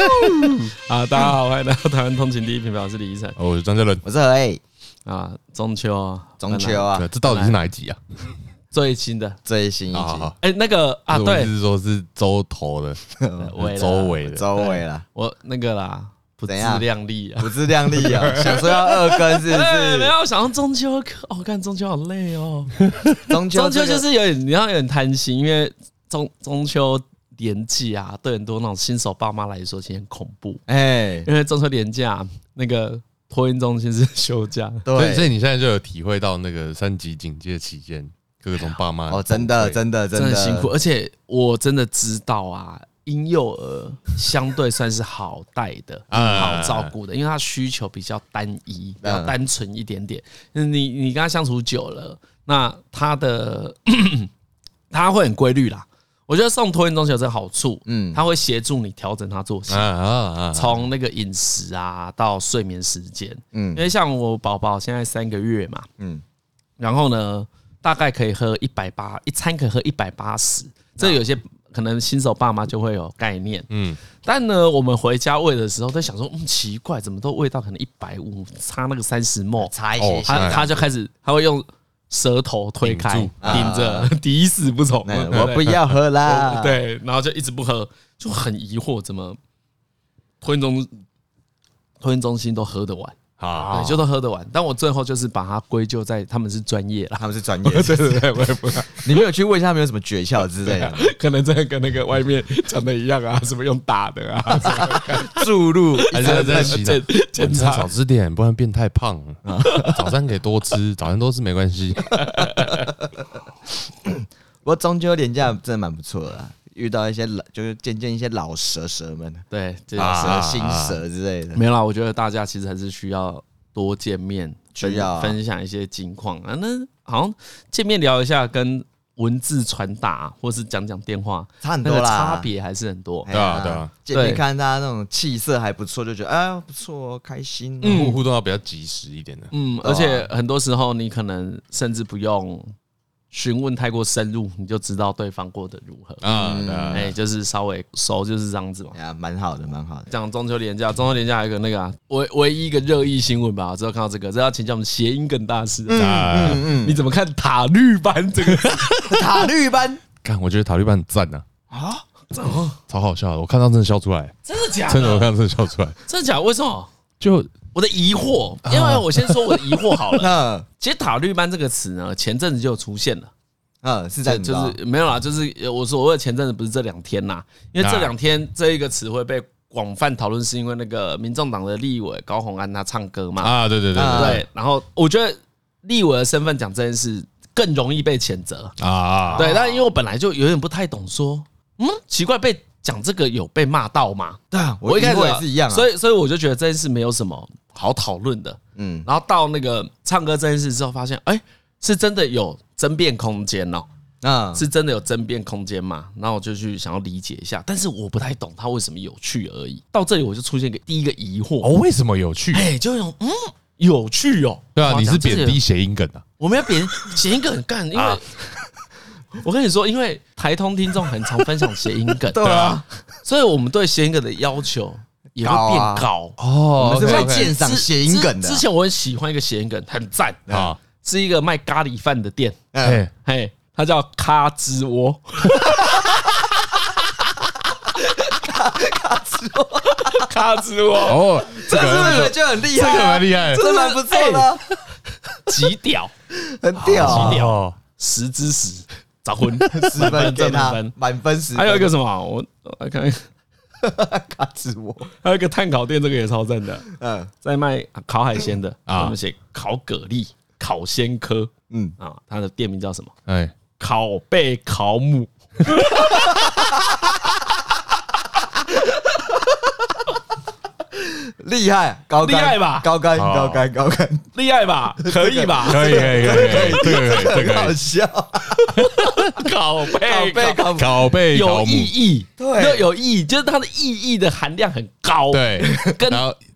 啊，大家好，欢迎来到台湾通勤第一品牌，我是李依晨，哦，我是张嘉伦，我是何以啊，中秋啊，中秋啊，这到底是哪一集啊？最新的。最新一集，哎，那个啊，对，是说是周头的，周尾的，周围了，我那个啦，不自量力啊，不自量力啊，想说要二更是不是？没有，想到中秋，哦，看中秋好累哦，中秋中秋就是有点，你要有点贪心，因为中中秋。年纪啊，对很多那种新手爸妈来说，其实很恐怖。哎，因为中秋连假那个托婴中心是休假，对，所以你现在就有体会到那个三级警戒期间各种爸妈哦，真的，真的，真的辛苦。而且我真的知道啊，婴幼儿相对算是好带的，好照顾的，因为他需求比较单一，比较单纯一点点。你你跟他相处久了，那他的 他会很规律啦。我觉得送托婴中心有这个好处，嗯，他会协助你调整他作息，从那个饮食啊到睡眠时间，嗯，因为像我宝宝现在三个月嘛，嗯，然后呢，大概可以喝一百八，一餐可以喝一百八十，这有些可能新手爸妈就会有概念，嗯，但呢，我们回家喂的时候在想说，嗯，奇怪，怎么都喂到可能一百五，差那个三十 ml，差一些，他他就开始他会用。舌头推开，顶着，抵死不从。我不要喝啦。对，然后就一直不喝，就很疑惑，怎么托婴中托婴中心都喝得完？啊，对，就都喝得完。但我最后就是把它归咎在他们是专业了，他们是专业。对对对，我也不知道。你没有去问一下他们有什么诀窍之类的？可能真的跟那个外面讲的一样啊，什么用打的啊，注入还是在洗检检查，少吃点，不然变太胖。早餐可以多吃，早餐多吃没关系。不过中秋连假真的蛮不错的。遇到一些老，就是见见一些老蛇蛇们，对，这老蛇、新蛇之类的。没有啦，我觉得大家其实还是需要多见面，需要分享一些近况啊。那好像见面聊一下，跟文字传达或是讲讲电话差很多啦，差别还是很多。对啊，对啊。见面看大家那种气色还不错，就觉得哎不错，开心。互互动要比较及时一点的。嗯，而且很多时候你可能甚至不用。询问太过深入，你就知道对方过得如何啊？哎，就是稍微熟，就是这样子嘛。呀，蛮好的，蛮好的。讲中秋连假，中秋连假还有一个那个、啊、唯唯一一个热议新闻吧，之后看到这个，这要请教我们谐音梗大师。嗯嗯嗯，你怎么看塔绿班这个 塔绿班？看，我觉得塔绿班很赞呐。啊，超好笑的，我看到真的笑出来。真的假的？真的，我看到真的笑出来。真的假的？为什么？就。我的疑惑，因为我先说我的疑惑好了。其实“塔绿班”这个词呢，前阵子就出现了。嗯，是在就是没有啦，就是我说的前阵子不是这两天呐，因为这两天这一个词汇被广泛讨论，是因为那个民众党的立委高虹安他唱歌嘛。啊，对对对对。然后我觉得立委的身份讲这件事更容易被谴责啊。对，但因为我本来就有点不太懂，说嗯，奇怪被。讲这个有被骂到吗？对啊，我一开始也是一样，所以所以我就觉得这件事没有什么好讨论的。嗯，然后到那个唱歌这件事之后，发现哎，是真的有争辩空间哦。啊，是真的有争辩空间嘛？然后我就去想要理解一下，但是我不太懂它为什么有趣而已。到这里我就出现一个第一个疑惑哦，为什么有趣？哎，就有嗯有趣哦。对啊，你是贬低谐音梗啊？我们要贬谐音梗很干，因为。我跟你说，因为台通听众很常分享谐音梗，对啊，所以我们对谐音梗的要求也会变高哦。我们是会鉴赏谐音梗的。之前我很喜欢一个谐音梗，很赞啊，是一个卖咖喱饭的店，哎嘿，它叫咖吱窝，咖咖吱窝，咖吱窝哦，这个就很厉害，这个蛮厉害，真的蛮不错的，极屌，很屌，极屌，十之十。早婚。十分，给他满分十。还有一个什么？我来看卡子窝，还有一个碳烤店，这个也超赞的。嗯，在卖烤海鲜的啊，我们写烤蛤蜊、烤鲜科。嗯啊，他的店名叫什么？哎，烤贝烤母。厉害，高厉害吧？高干，高干，高干，厉害吧？可以吧？可以，可以，可以，可以，这个这个好笑。拷贝，拷贝，拷贝，有意义，对，有意义，就是它的意义的含量很高，对，跟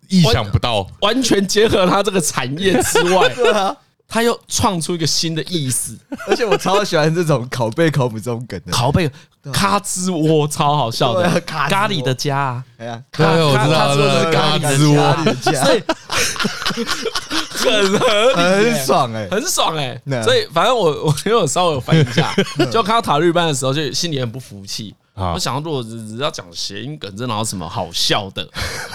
意想不到，完全结合它这个产业之外，对啊，他又创出一个新的意思，而且我超喜欢这种拷贝考古这种梗的。拷贝咖吱窝超好笑的，咖喱的家，哎呀，对，我知道了，咖喱窝，所以很合理，很爽哎，很爽哎。所以反正我我因为我稍微有翻一下，就看到塔绿班的时候，就心里很不服气。我想，如果只要讲谐音梗，这哪有什么好笑的？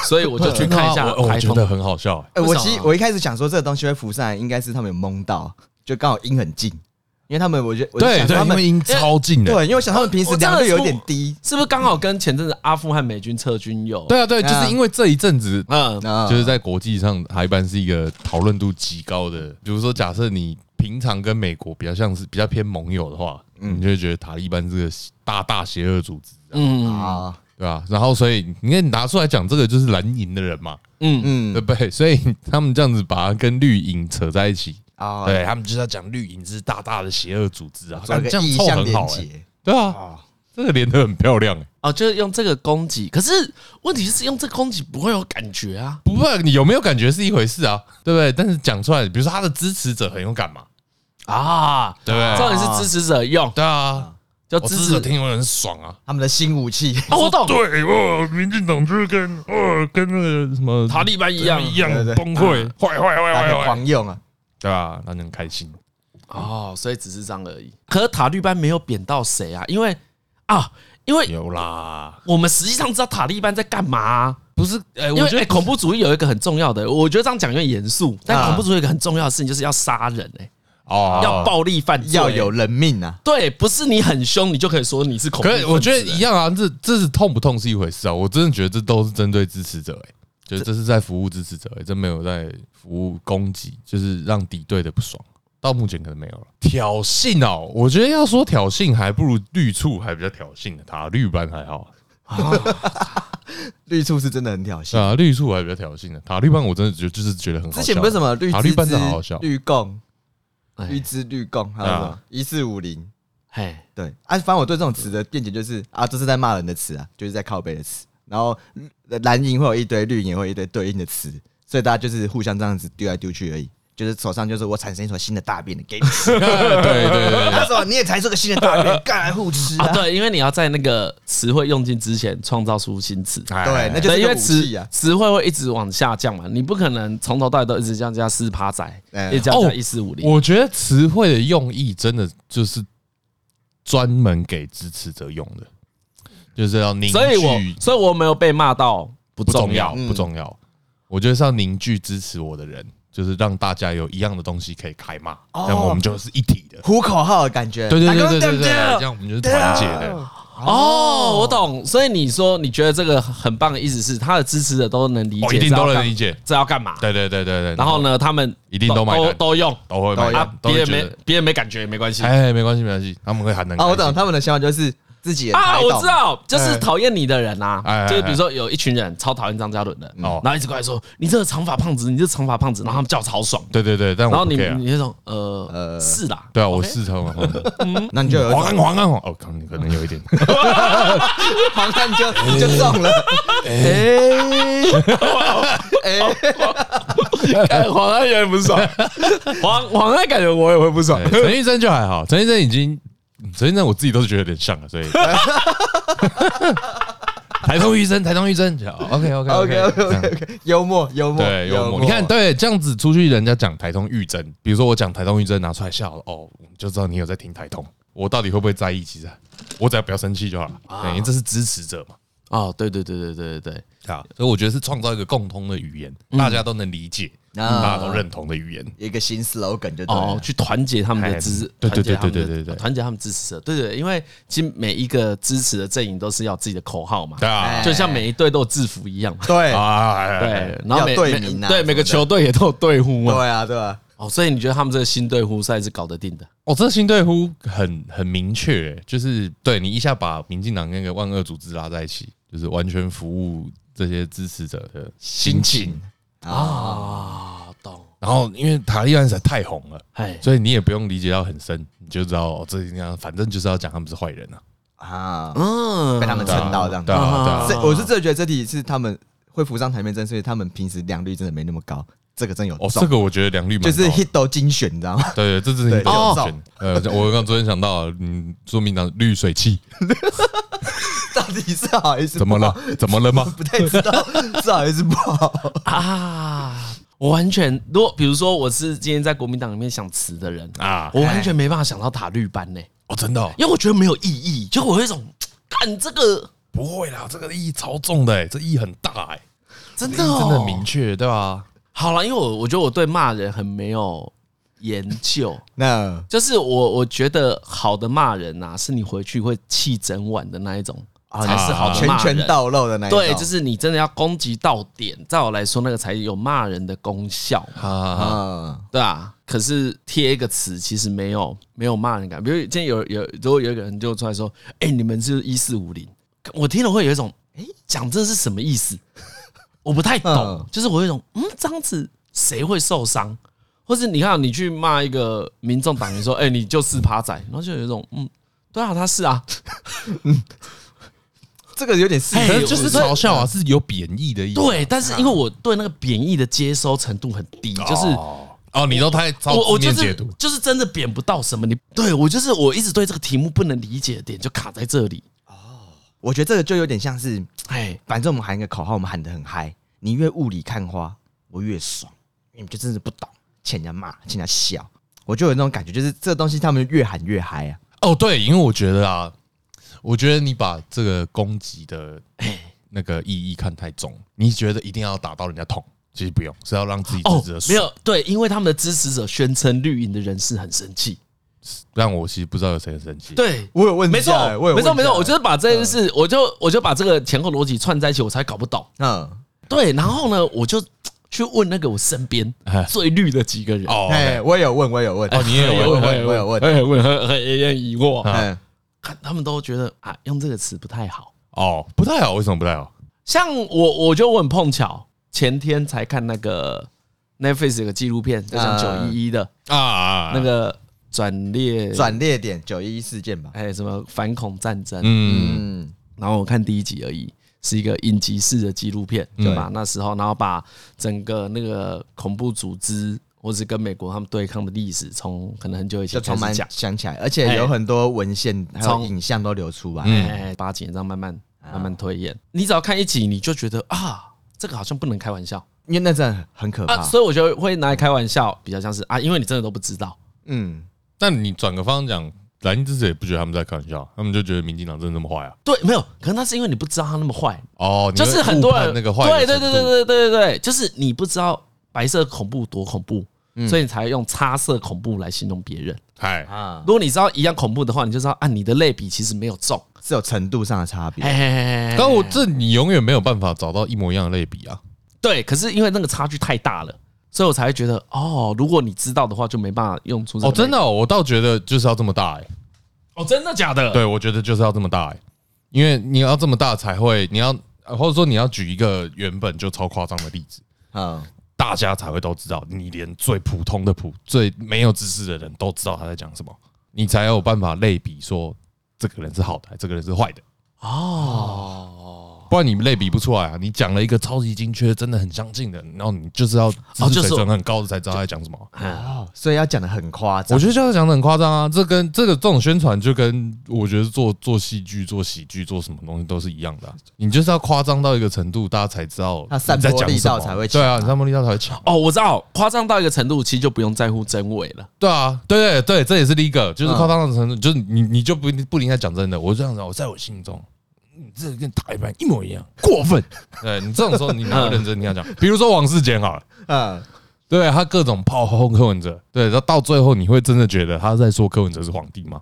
所以我就 去看一下。我觉得很好笑。哎，我其实我一开始想说这个东西会浮上来，应该是他们有蒙到，就刚好音很近，因为他们我觉得对对，他们音超近的。对，因为我想他们平时良率有点低，是不是刚好跟前阵子阿富汗美军撤军有？对啊，对，就是因为这一阵子，嗯，就是在国际上，塔利班是一个讨论度极高的。比如说，假设你平常跟美国比较像是比较偏盟友的话。嗯，你就会觉得塔利班这个大大邪恶组织，嗯啊，对吧？然后所以你看你拿出来讲这个就是蓝营的人嘛，嗯。嗯，对不对？所以他们这样子把它跟绿营扯在一起。啊，对他们就是要讲绿营是大大的邪恶组织啊，这样凑很好哎，对啊，这个连的很漂亮哎，哦，就是用这个攻击，可是问题是用这个攻击不会有感觉啊，不会，你有没有感觉是一回事啊，对不对？但是讲出来，比如说他的支持者很有感嘛。啊，对，重点是支持者用，对啊，就支持者听完很爽啊，他们的新武器，我懂，对，哦，民进党就是跟哦跟那个什么塔利班一样。一样崩溃，坏坏坏坏坏，狂用啊，对吧？那就很开心。哦，所以只是这样而已。可是塔利班没有贬到谁啊？因为啊，因为有啦，我们实际上知道塔利班在干嘛，不是？哎，我觉得恐怖主义有一个很重要的，我觉得这样讲有点严肃，但恐怖主义有一个很重要的事情就是要杀人，哎。哦，要暴力犯罪，要有人命啊！对，不是你很凶，你就可以说你是恐怖。可是我觉得一样啊，这这是痛不痛是一回事啊。我真的觉得这都是针对支持者，哎，就是这是在服务支持者，哎，真没有在服务攻击，就是让敌对的不爽。到目前可能没有了挑衅哦。我觉得要说挑衅，还不如绿处还比较挑衅的，塔绿班还好。绿处是真的很挑衅啊，绿处还比较挑衅的，塔绿班我真的觉就是觉得很好笑。之前为什么绿塔绿班是好好笑？绿共。绿之绿共，还有什么一四五零？嘿，对，啊，反正我对这种词的辩解就是啊，这是在骂人的词啊，就是在靠背的词。然后蓝营会有一堆，绿营会有一堆对应的词，所以大家就是互相这样子丢来丢去而已。就是手上就是我产生一坨新的大便的给你。吃，对对对，他说你也产生个新的大便，干来互吃啊？对，因为你要在那个词汇用尽之前创造出新词，对，那就是因为词词汇会一直往下降嘛，你不可能从头到尾都一直这样加四趴仔，一直加一四五零。我觉得词汇的用意真的就是专门给支持者用的，就是要凝聚，所以我所以我没有被骂到不重要。不重要，我觉得是要凝聚支持我的人。就是让大家有一样的东西可以开骂，这样我们就是一体的，呼口号的感觉。对对对对对对，这样我们就是团结的。哦，我懂。所以你说你觉得这个很棒的意思是，他的支持者都能理解，一定都能理解这要干嘛？对对对对对。然后呢，他们一定都买都都用都会买。别人没别人没感觉没关系，哎，没关系没关系，他们会喊能。哦，我懂。他们的想法就是。自己啊，我知道，就是讨厌你的人呐，就是比如说有一群人超讨厌张嘉伦的，然后一直过来说你这个长发胖子，你这长发胖子，然后他们叫超爽，对对对，然后你你那种呃呃是啦，对啊，我是长发胖子，嗯，那你就有黄安黄安黄，哦，可能可能有一点，黄安就就中了，哎，黄安有点不爽，黄黄安感觉我也会不爽，陈玉珍就还好，陈玉珍已经。所以呢，我自己都是觉得有点像了，所以台通医生，台通医生，OK OK OK OK OK，幽默幽默，对幽默。你看，对这样子出去，人家讲台通育真，比如说我讲台通育真拿出来笑了，哦，就知道你有在听台通。我到底会不会在意？其实我只要不要生气就好了，因为这是支持者嘛。哦，对对对对对对对，啊，所以我觉得是创造一个共通的语言，大家都能理解。大家都认同的语言，一个新 slogan 就哦，去团结他们的支持，对对对对对对对，团结他们支持者，对对，因为其实每一个支持的阵营都是要自己的口号嘛，对啊，就像每一队都有制服一样，对。啊，对，然后每队名啊，对每个球队也都有队呼嘛，对啊，对啊，哦，所以你觉得他们这个新队呼赛是搞得定的？哦，这个新队呼很很明确，就是对你一下把民进党跟个万恶组织拉在一起，就是完全服务这些支持者的心情啊。懂然后，因为塔利班实在太红了，哎所以你也不用理解到很深，你就知道这样，反正就是要讲他们是坏人啊，啊，嗯，被他们蹭到这样子。对啊，对啊。我是真的觉得这题是他们会浮上台面，真是因为他们平时良率真的没那么高，这个真有哦，这个我觉得良率就是 hit 精选，你知道吗？对对，这是 hit 精选。呃，我刚昨天想到，嗯，说明党滤水器，到底是好还是怎么了？怎么了吗？不太知道是好还是不好啊。我完全，如果比如说我是今天在国民党里面想辞的人啊，我完全没办法想到塔绿班呢。哦，真的，因为我觉得没有意义，就我有一种，干这个不会啦，这个意义超重的，这意义很大哎，真的真的很明确，对吧？好了，因为我我觉得我对骂人很没有研究，那就是我我觉得好的骂人呐，是你回去会气整晚的那一种。才是好的骂人，拳拳到肉的那。对，就是你真的要攻击到点，在我来说，那个才有骂人的功效。啊，对啊。可是贴一个词，其实没有没有骂人感。比如今天有有，如果有一个人就出来说：“哎，你们是一四五零。”我听了会有一种，哎，讲这是什么意思？我不太懂。就是我有一种，嗯，这样子谁会受伤？或是你看，你去骂一个民众党员说：“哎，你就是趴仔。”然后就有一种，嗯，对啊，他是啊，嗯。这个有点是，就是嘲笑啊，是有贬义的意思。对，但是因为我对那个贬义的接收程度很低，就是哦，你都太我我就是就是真的贬不到什么。你对我就是我一直对这个题目不能理解的点就卡在这里。哦，我觉得这个就有点像是，哎，反正我们喊一个口号，我们喊得很嗨。你越雾里看花，我越爽。你们就真是不懂，欠人家骂，欠人家笑，我就有那种感觉，就是这个东西他们越喊越嗨啊。哦，对，因为我觉得啊。我觉得你把这个攻击的那个意义看太重，你觉得一定要打到人家痛，其实不用，是要让自己支持者没有对，因为他们的支持者宣称绿营的人士很生气，让我其实不知道有谁很生气。对。我有问题，没错，没错，没错，我就是把这件事，我就我就把这个前后逻辑串在一起，我才搞不懂。嗯，对，然后呢，我就去问那个我身边最绿的几个人。哦，我也有问，我也有问，哦，你也有问，我也有问，我也问，很很有点疑惑。看他们都觉得啊，用这个词不太好。哦，不太好，为什么不太好？像我，我就我很碰巧，前天才看那个 Netflix 有个纪录片，就像九一一的啊，那个转捩转捩点九一一事件吧，还有什么反恐战争，嗯，然后我看第一集而已，是一个影集式的纪录片，就把那时候，然后把整个那个恐怖组织。或是跟美国他们对抗的历史，从可能很久以前就开始讲。想起来，而且有很多文献还有影像都流出来，哎，八几年这样慢慢慢慢推演。你只要看一集，你就觉得啊，这个好像不能开玩笑，因为那真的很可怕。所以我觉得会拿来开玩笑，比较像是啊，因为你真的都不知道。嗯，但你转个方向讲，蓝营支持也不觉得他们在开玩笑，他们就觉得民进党真的那么坏啊？对，没有，可能那是因为你不知道他那么坏。哦，就是很多人那个坏，对对对对对对对对，就是你不知道白色恐怖多恐怖。所以你才用擦色恐怖来形容别人。哎啊，如果你知道一样恐怖的话，你就知道按你的类比其实没有重，是有程度上的差别。但我这你永远没有办法找到一模一样的类比啊。对，可是因为那个差距太大了，所以我才会觉得哦，如果你知道的话，就没办法用出。哦，真的，我倒觉得就是要这么大哎。哦，真的假的？对，我觉得就是要这么大哎，因为你要这么大才会，你要或者说你要举一个原本就超夸张的例子啊。大家才会都知道，你连最普通的普、最没有知识的人都知道他在讲什么，你才有办法类比说，这个人是好的，这个人是坏的。哦。不然你类比不出来啊！你讲了一个超级精确，真的很相近的，然后你就是要知识水准很高的才知道他在讲什么。哦，所以要讲的很夸张。我觉得就是讲的很夸张啊！这跟这个这种宣传就跟我觉得做做戏剧、做喜剧、做什么东西都是一样的。你就是要夸张到一个程度，大家才知道。他散播力道才会强。对啊，你散播力道才会强。哦，我知道，夸张到一个程度，其实就不用在乎真伪了。对啊，对对对，这也是第一个，就是夸张的程度，就是你你就不不应该讲真的。我这样子，我在我心中。你这跟台湾一模一样，过分。对你这种时候，你哪会认真？你要讲，比如说王世坚好了，嗯，对他各种炮轰柯文哲，对，到到最后，你会真的觉得他在说柯文哲是皇帝吗？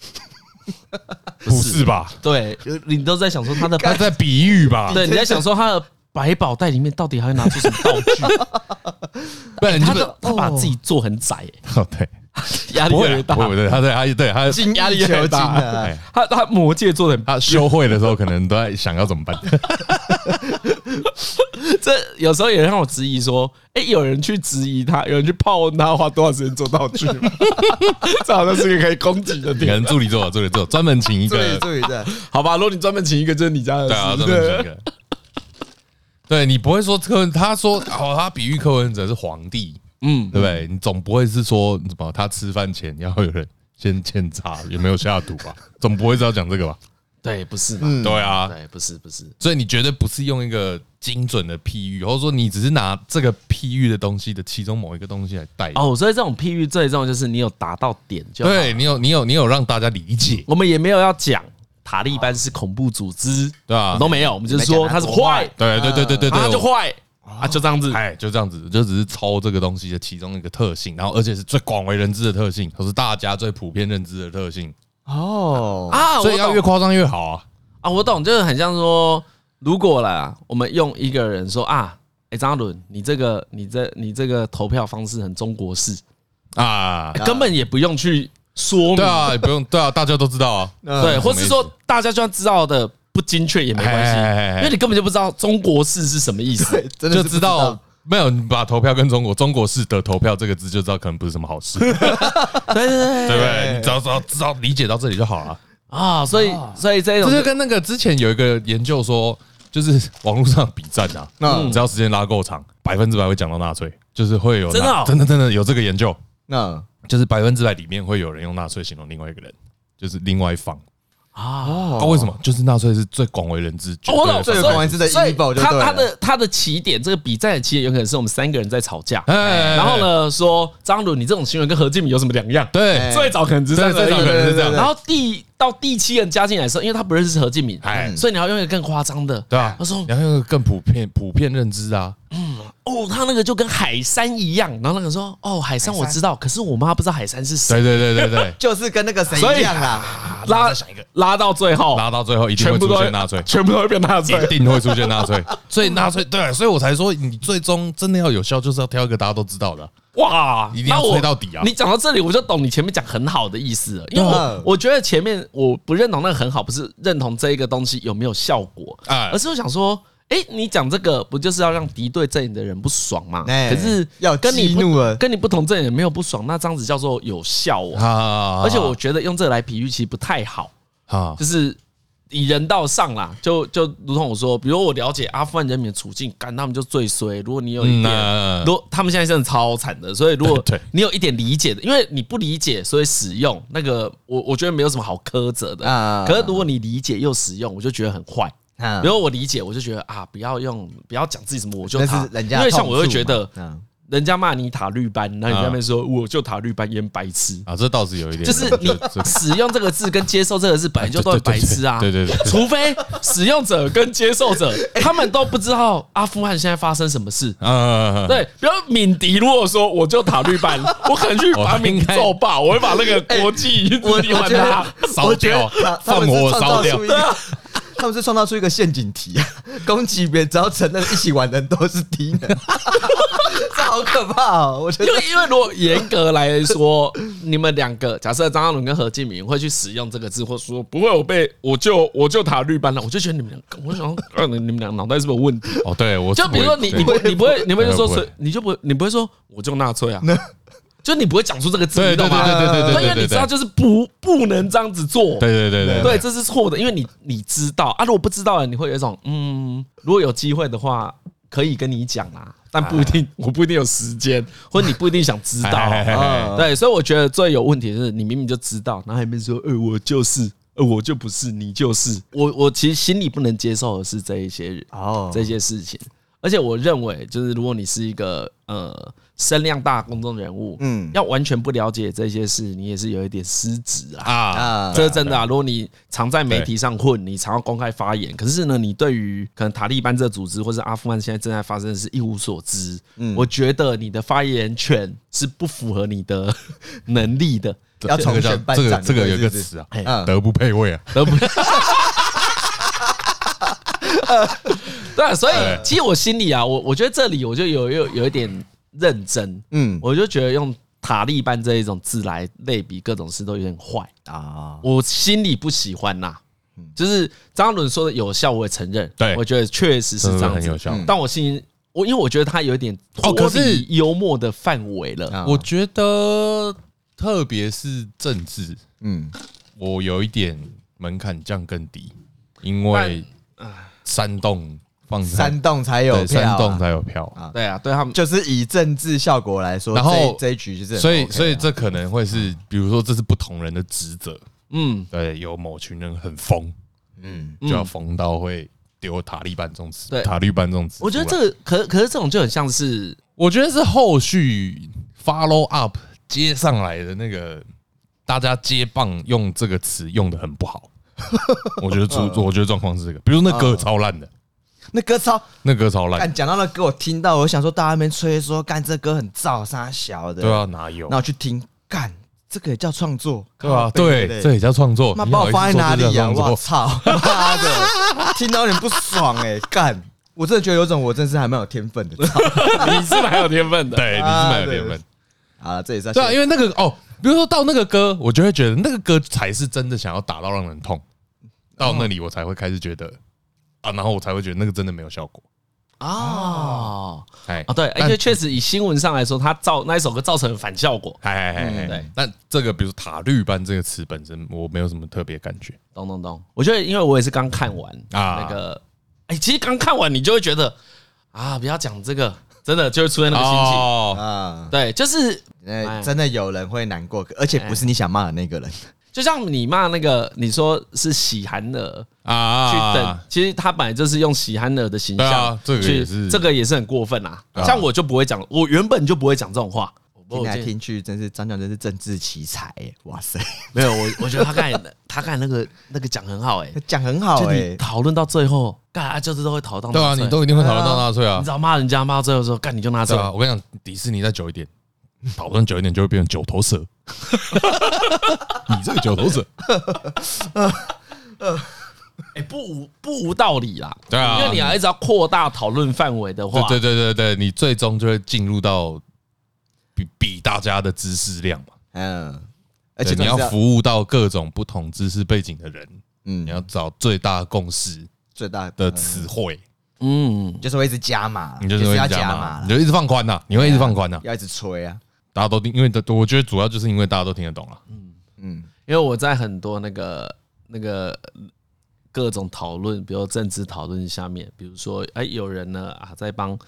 不是吧？对，你都在想说他的他在比喻吧？对，你在想说他的百宝袋里面到底还会拿出什么道具？不然他他把自己做很窄，哦，对。压力特别大，对对，他在他对他金压力越大，他他魔戒做的，他修会的时候可能都在想要怎么办。这有时候也让我质疑说，哎，有人去质疑他，有人去泡问他花多少时间做道具，这好像是一个可以攻击的点。可能助理做，助理做，专门请一个助理，的，好吧？如果你专门请一个，就是你家的，对啊，专门请一个。对你不会说柯，他说哦，他比喻柯文哲是皇帝，嗯，对不对？你总不会是说什么他吃饭前要有人先检查有没有下毒吧？总不会是要讲这个吧？对，不是，对啊，对，不是，不是。所以你绝对不是用一个精准的譬喻，或者说你只是拿这个譬喻的东西的其中某一个东西来带哦。所以这种譬喻最重要就是你有达到点就好，对你有，你有，你有让大家理解。我们也没有要讲。塔利班是恐怖组织，对吧？都没有，我们就是说他是坏，对对对对对对，他就坏啊，就这样子，哎，就这样子，就只是抄这个东西的其中一个特性，然后而且是最广为人知的特性，都是大家最普遍认知的特性。哦啊，所以要越夸张越好啊！啊，我懂，就是很像说，如果啦，我们用一个人说啊，哎，张伦，你这个你这你这个投票方式很中国式啊，根本也不用去。说明对啊，也不用对啊，大家都知道啊。对，或是说大家就算知道的不精确也没关系，因为你根本就不知道中国式是什么意思，就知道没有你把投票跟中国中国式的投票这个字就知道可能不是什么好事。对 对对，对。不对？你只要只要知道理解到这里就好了。啊。所以所以这种就是跟那个之前有一个研究说，就是网络上比战啊，那只要时间拉够长，百分之百会讲到纳粹，就是会有真的真的真的有这个研究。那。就是百分之百里面会有人用纳粹形容另外一个人，就是另外一方啊？为什么？就是纳粹是最广为人知，我懂，最广为人知的阴谋。他他的他的起点，这个比赛的起点有可能是我们三个人在吵架，然后呢说张鲁，你这种行为跟何敬明有什么两样？对，最早可能只是这样，然后第。到第七人加进来的时候，因为他不认识何敬敏，哎所以你要用一个更夸张的，对啊，他说你要用一个更普遍、普遍认知啊。嗯，哦，他那个就跟海山一样，然后那个说，哦，海山我知道，可是我妈不知道海山是谁。对对对对对，就是跟那个谁一样啊。拉想一个，拉到最后，拉到最后一定会出现纳粹，全部都会变纳粹，一定会出现纳粹。所以纳粹对，所以我才说，你最终真的要有效，就是要挑一个大家都知道的。哇，一定要吹到底啊！你讲到这里，我就懂你前面讲很好的意思了，因为我我觉得前面我不认同那个很好，不是认同这一个东西有没有效果，而是我想说，哎，你讲这个不就是要让敌对阵营的人不爽吗？可是要跟你跟你不同阵营没有不爽，那这样子叫做有效啊！而且我觉得用这个来比喻其实不太好啊，就是。以人道上啦，就就如同我说，比如我了解阿富汗人民的处境，干他们就最衰。如果你有一点，如果他们现在真的超惨的，所以如果 你有一点理解的，因为你不理解，所以使用那个，我我觉得没有什么好苛责的。可是如果你理解又使用，我就觉得很坏。比如我理解，我就觉得啊，不要用，不要讲自己什么，我就他，因为像我会觉得。人家骂你塔绿班，然后你在那边说我就塔绿班阉白痴。啊，这倒是有一点，就是你使用这个字跟接受这个字本来就都是白痴啊，对对对，除非使用者跟接受者 他们都不知道阿富汗现在发生什么事，嗯，对，比如敏迪如果说我就塔绿斑，我可能去把敏迪揍爆，我会把那个国际我喜欢他烧掉，放火烧掉。他们是创造出一个陷阱题啊，攻击别人只要承认一起玩的人都是敌人，这好可怕哦！我觉得，因为因为如果严格来说，你们两个假设张嘉伦跟何敬明会去使用这个字，或说不会，我被我就我就塔绿班了，我就觉得你们两个，我想，你们俩脑袋是不是有问题？哦，对，我就比如说你你不你不会你不会说，你就不你不会说我就纳粹啊。就你不会讲出这个字，你懂吗？对对对对对，因为你知道就是不不能这样子做，对对对对，对，这是错的，因为你你知道。啊，如果不知道了，你会有一种嗯，如果有机会的话，可以跟你讲啊，但不一定，我不一定有时间，或者你不一定想知道，对，所以我觉得最有问题的是，你明明就知道，然后还没说，呃，我就是，呃，我就不是，你就是，我我其实心里不能接受的是这一些人哦，这些事情，而且我认为，就是如果你是一个呃。声量大公众人物，嗯，要完全不了解这些事，你也是有一点失职啊啊！这是真的啊！如果你常在媒体上混，你常要公开发言，可是呢，你对于可能塔利班这组织或者阿富汗现在正在发生的事一无所知，嗯，我觉得你的发言权是不符合你的 能力的。要重选班长，这个有一个词啊，德不配位啊，德不。对，所以其实我心里啊，我我觉得这里我就有有有一点。认真，嗯，我就觉得用塔利班这一种字来类比各种事都有点坏。啊，我心里不喜欢呐。就是张伦说的有效，我也承认，对，我觉得确实是这样子。但我心里，我因为我觉得他有一点脱离幽默的范围了。我觉得特别是政治，嗯，我有一点门槛降更低，因为煽动放山洞才有票，山洞才有票。啊！对啊，对他们就是以政治效果来说，然后这一局就是，所以所以这可能会是，比如说这是不同人的职责，嗯，对，有某群人很疯，嗯，就要疯到会丢塔利班这种词，塔利班这种词。我觉得这个可可是这种就很像是，我觉得是后续 follow up 接上来的那个大家接棒用这个词用的很不好。我觉得状，我觉得状况是这个，比如那歌超烂的，那歌超，那歌超烂。讲到那歌，我听到，我想说，大家那边吹说，干这歌很燥，啥小的。对啊，哪有？那我去听，干这个也叫创作，对吧？对，这也叫创作。那把我放在哪里呀？我操，妈的，听到有点不爽哎，干！我真的觉得有种，我真是还蛮有天分的。你是蛮有天分的，对，你是蛮有天分。啊，这也是对啊，因为那个哦。比如说到那个歌，我就会觉得那个歌才是真的想要打到让人痛，到那里我才会开始觉得啊，然后我才会觉得那个真的没有效果。哦，哎。啊对，而且确实以新闻上来说，它造那一首歌造成反效果，哎哎哎，对。但这个比如塔绿班这个词本身，我没有什么特别感觉。咚咚咚，我觉得因为我也是刚看完 啊，那个哎，其实刚看完你就会觉得啊，不要讲这个。真的就会出现那个心情啊，对，就是真的有人会难过，而且不是你想骂的那个人，就像你骂那个，你说是喜憨儿啊，去等，其实他本来就是用喜憨儿的形象，这个也是这个也是很过分啊。像我就不会讲，我原本就不会讲这种话。听来听去，真是张将真是政治奇才，哇塞！没有我，我觉得他刚才他刚才那个那个讲很好，哎，讲很好，哎，讨论到最后，干啊，就是都会讨论到，对啊，你都一定会讨论到纳粹啊！你只要骂人家骂到最后说干你就纳粹啊！我跟你讲，迪士尼再久一点，讨论久一点就会变成九头蛇。你这个九头蛇，哎，不无不无道理啦，对啊，因为你要一直要扩大讨论范围的话，对对对对，你最终就会进入到。比比大家的知识量嘛，嗯，而且你要服务到各种不同知识背景的人，嗯，你要找最大共识、最大的词汇，嗯，就是会一直加码，你就是会加码，你就一直放宽呐，你会一直放宽呐，要一直吹啊，大家都听，因为我觉得主要就是因为大家都听得懂了，嗯。嗯，因为我在很多那个那个各种讨论，比如政治讨论下面，比如说哎，有人呢啊在帮。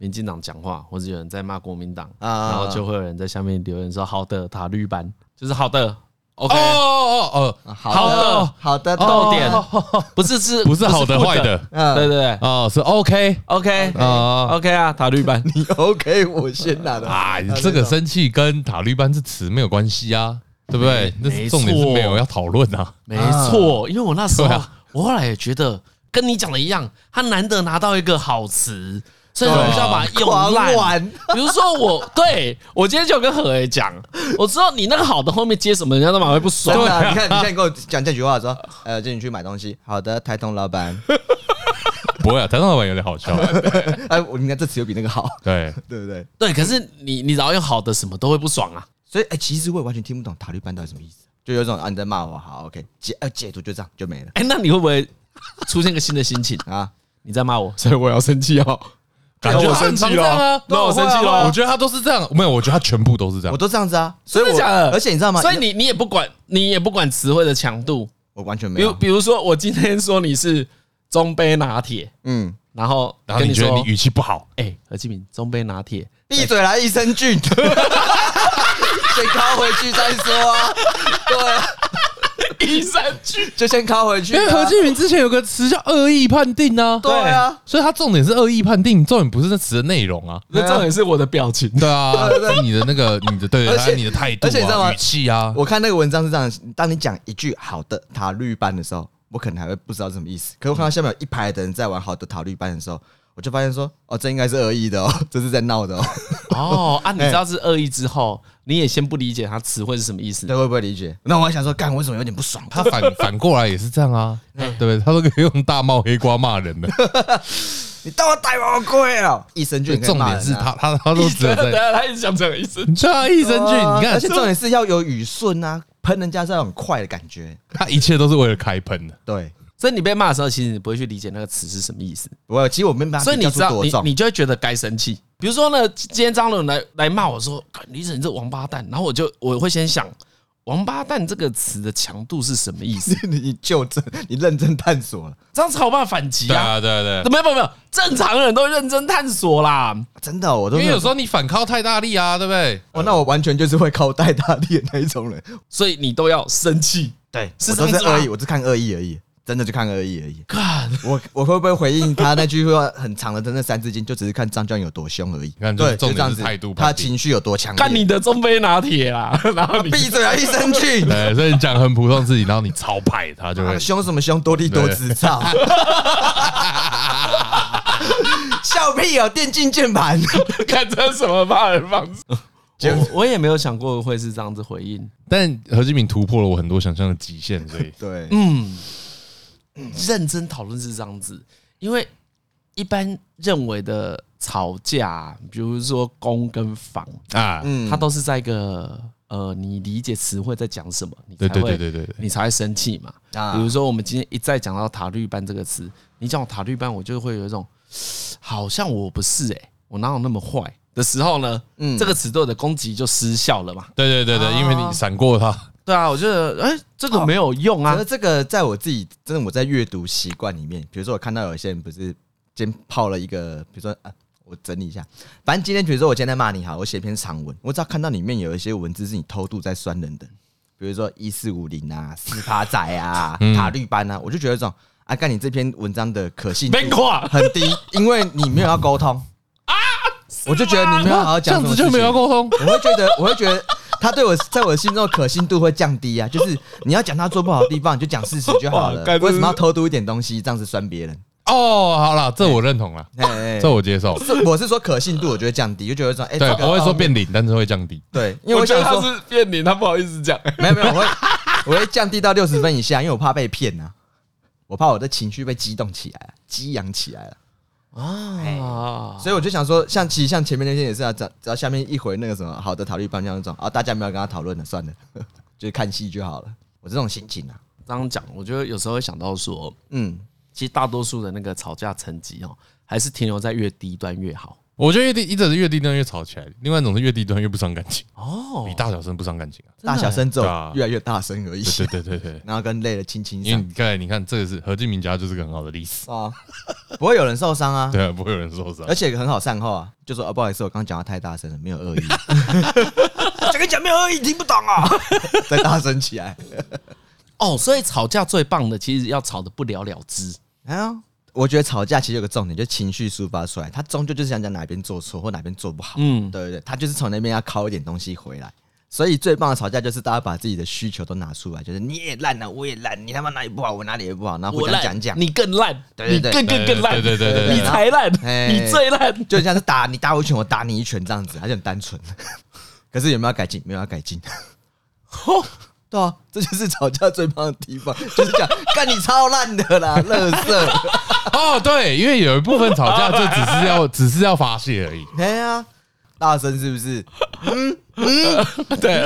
民进党讲话，或者有人在骂国民党，然后就会有人在下面留言说：“好的，塔绿班就是好的，OK，哦哦哦，好的，好的，逗点，不是是，不是好的。坏的，对对对，哦，是 OK，OK，啊，OK 啊，塔绿班，你 OK，我先拿的。啊，这个生气跟塔绿班这词没有关系啊，对不对？那重点是没有要讨论啊，没错，因为我那时候，我后来也觉得跟你讲的一样，他难得拿到一个好词。所以我们需要把它用烂。比如说我，对我今天就跟何伟讲，我知道你那个好的后面接什么，人家都蛮会不爽。对啊，你看，你现在跟我讲这句话说，呃，叫你去买东西。好的，台通老板。不会啊，台通老板有点好笑。哎，我应该这词又比那个好。对，对不对？对，可是你你只要用好的，什么都会不爽啊。所以，哎，其实我也完全听不懂塔利班到底什么意思，就有种啊你在骂我，好，OK，解呃解读就这样就没了。哎，那你会不会出现个新的心情啊？你在骂我，所以我要生气哦。感觉我生气了，那我生气了。我觉得他都是这样，没有，我觉得他全部都是这样，我都这样子啊。真的假的？而且你知道吗？所以你你也不管，你也不管词汇的强度，我完全没有。比如比如说，我今天说你是中杯拿铁，嗯，然后然后你觉得你语气不好，哎，何启明，中杯拿铁，闭嘴来益生菌，先靠回去再说啊，对。第三句就先靠回去，因为何敬明之前有个词叫恶意判定呢，对啊，所以他重点是恶意判定，重点不是那词的内容啊，那重点是我的表情，对啊，你的那个你的对，而且你的态度，而且你知道吗？语气啊，我看那个文章是这样，当你讲一句好的塔绿班的时候，我可能还会不知道什么意思，可是我看到下面有一排的人在玩好的塔绿班的时候。我就发现说，哦，这应该是恶意的哦，这是在闹的哦。哦啊，你知道是恶意之后，你也先不理解他词汇是什么意思，对，会不会理解？那我还想说，干，为什么有点不爽？他反 反过来也是这样啊，对不对？他都可以用大帽黑瓜骂人的。你当我带我贵啊？益生菌，重点是他他他都在，他一直讲这个益生菌，对啊，益生菌，你看，而且重点是要有语顺啊，喷人家是要很快的感觉，他一切都是为了开喷的，对。所以你被骂的时候，其实你不会去理解那个词是什么意思。我其实我没办法，所以你知道，你你就会觉得该生气。比如说呢，今天张伦来来骂我说：“李晨，你这王八蛋。”然后我就我会先想，王八蛋这个词的强度是什么意思？你就正，你认真探索了，这样才有办法反击啊！对啊，对对，没有没有没有，正常人都认真探索啦。真的，我都因为有时候你反靠太大力啊，对不对？哦，那我完全就是会靠太大力的那一种人，所以你都要生气。对，是这样子，我是恶意，我只看恶意而已。真的就看而已而已。看我我会不会回应他那句话很长的，真的三字经就只是看张教有多凶而已。对，就这样子态度，他情绪有多强烈。看你的中杯拿铁啦，然后你闭嘴啊，益生菌。对，所以你讲很普通自己，然后你超派他就会 凶什么凶，多力多滋操。笑屁哦，电竞键盘，看这什么骂人方式。我我也没有想过会是这样子回应，但何志敏突破了我很多想象的极限，所以对，嗯。认真讨论是这样子，因为一般认为的吵架，比如说攻跟防啊，嗯它都是在一个呃，你理解词汇在讲什么，你才会对对对对，你才会生气嘛。啊比如说我们今天一再讲到塔绿班这个词，你讲我塔绿班，我就会有一种好像我不是哎，我哪有那么坏的时候呢？嗯，这个词对我的攻击就失效了嘛。对对对对，因为你闪过它。对啊，我觉得哎，这个没有用啊。可是这个在我自己真的我在阅读习惯里面，比如说我看到有些人不是今天泡了一个，比如说啊，我整理一下，反正今天比如说我今天在骂你好，我写篇长文，我只要看到里面有一些文字是你偷渡在酸人的，比如说一四五零啊、四趴仔啊、塔绿班啊，我就觉得这种啊，干你这篇文章的可信度很低，因为你没有要沟通。啊，我就觉得你没有好好讲，这样子就没有要沟通，我会觉得，我会觉得。他对我，在我的心中的可信度会降低啊！就是你要讲他做不好的地方，你就讲事实就好了。为什么要偷渡一点东西，这样子酸别人？哦，好了，这我认同了，这我接受。我是说可信度，我觉得降低，就觉得说，哎，对，不会说变零，但是会降低。对，因为我觉得他是变零，他不好意思讲。没有没有，我会我会降低到六十分以下，因为我怕被骗呐，我怕我的情绪被激动起来，激扬起来了。啊，所以我就想说，像其实像前面那些也是啊，只只要下面一回那个什么好的塔绿班这样那种啊，大家没有跟他讨论的，算了，就是看戏就好了。我这种心情啊，这样讲，我觉得有时候会想到说，嗯，其实大多数的那个吵架层级哦，还是停留在越低端越好。我觉得越低，一者是越低端越吵起来，另外一种是越低端越不伤感情。哦，比大小声不伤感情啊，大小声之后越来越大声而已。对对对对对，然后跟累了轻轻。因为你看，你看这个是何敬明家就是个很好的例子啊，不会有人受伤啊，对啊，不会有人受伤，而且很好善后啊，就说啊，不好意思，我刚刚讲话太大声了，没有恶意。讲跟你讲没有恶意，听不懂啊，再大声起来。哦，所以吵架最棒的，其实要吵得不了了之。哎呀。我觉得吵架其实有个重点，就是情绪抒发出来，他终究就是想讲哪边做错或哪边做不好，嗯，对对对，他就是从那边要靠一点东西回来。所以最棒的吵架就是大家把自己的需求都拿出来，就是你也烂了，我也烂，你他妈哪里不好，我哪里也不好，然后互相讲讲，你更烂，对对对，你更更更烂，对对对对，你才烂，你最烂，就像是打你打我一拳，我打你一拳这样子，还是很单纯。可是有没有改进？没有要改进。对啊，这就是吵架最棒的地方，就是讲干你超烂的啦，乐色。哦，对，因为有一部分吵架就只是要，只是要发泄而已。对呀，大声是不是？嗯嗯，对。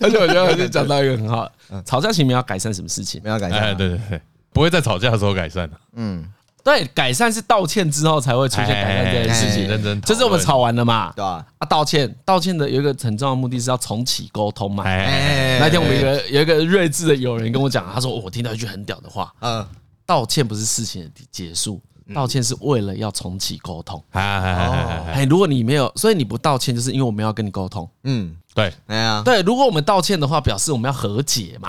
而且我觉得还是讲到一个很好，吵架前面要改善什么事情？没有改善。哎，对对对，不会在吵架的时候改善的。嗯。对，改善是道歉之后才会出现改善这件事情。认真，就是我们吵完了嘛，对吧？啊，道歉，道歉的有一个很重要的目的是要重启沟通嘛。那天我们有一个有一个睿智的友人跟我讲，他说我听到一句很屌的话，嗯，道歉不是事情的结束，道歉是为了要重启沟通。哎，如果你没有，所以你不道歉，就是因为我们要跟你沟通。嗯。对，哎呀，对，如果我们道歉的话，表示我们要和解嘛。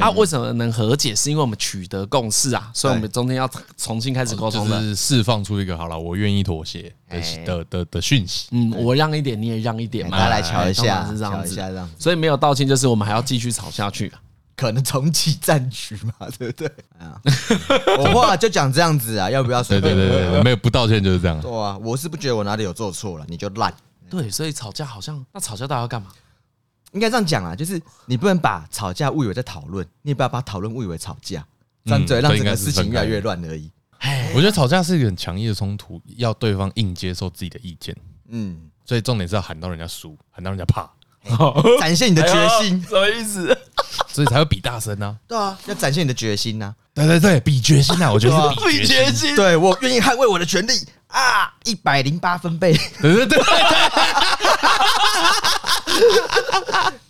啊，为什么能和解？是因为我们取得共识啊，所以我们中间要重新开始沟通的，释放出一个好了，我愿意妥协的的的的讯息。嗯，我让一点，你也让一点嘛，大家来瞧一下，是这样子，这样。所以没有道歉，就是我们还要继续吵下去，可能重启战局嘛，对不对？啊，我话就讲这样子啊，要不要？对对对对，没有不道歉就是这样。对啊，我是不觉得我哪里有做错了，你就烂。对，所以吵架好像，那吵架大家要干嘛？应该这样讲啊，就是你不能把吵架误以为在讨论，你也不要把讨论误以为吵架，这样只会让整个事情越来越乱而已。我觉得吵架是一个很强硬的冲突，要对方硬接受自己的意见。嗯，所以重点是要喊到人家输，喊到人家怕，展现你的决心，什么意思？所以才会比大声呢。对啊，要展现你的决心呐。对对对，比决心呐，我觉得是比决心。对，我愿意捍卫我的权利啊，一百零八分贝。对对对。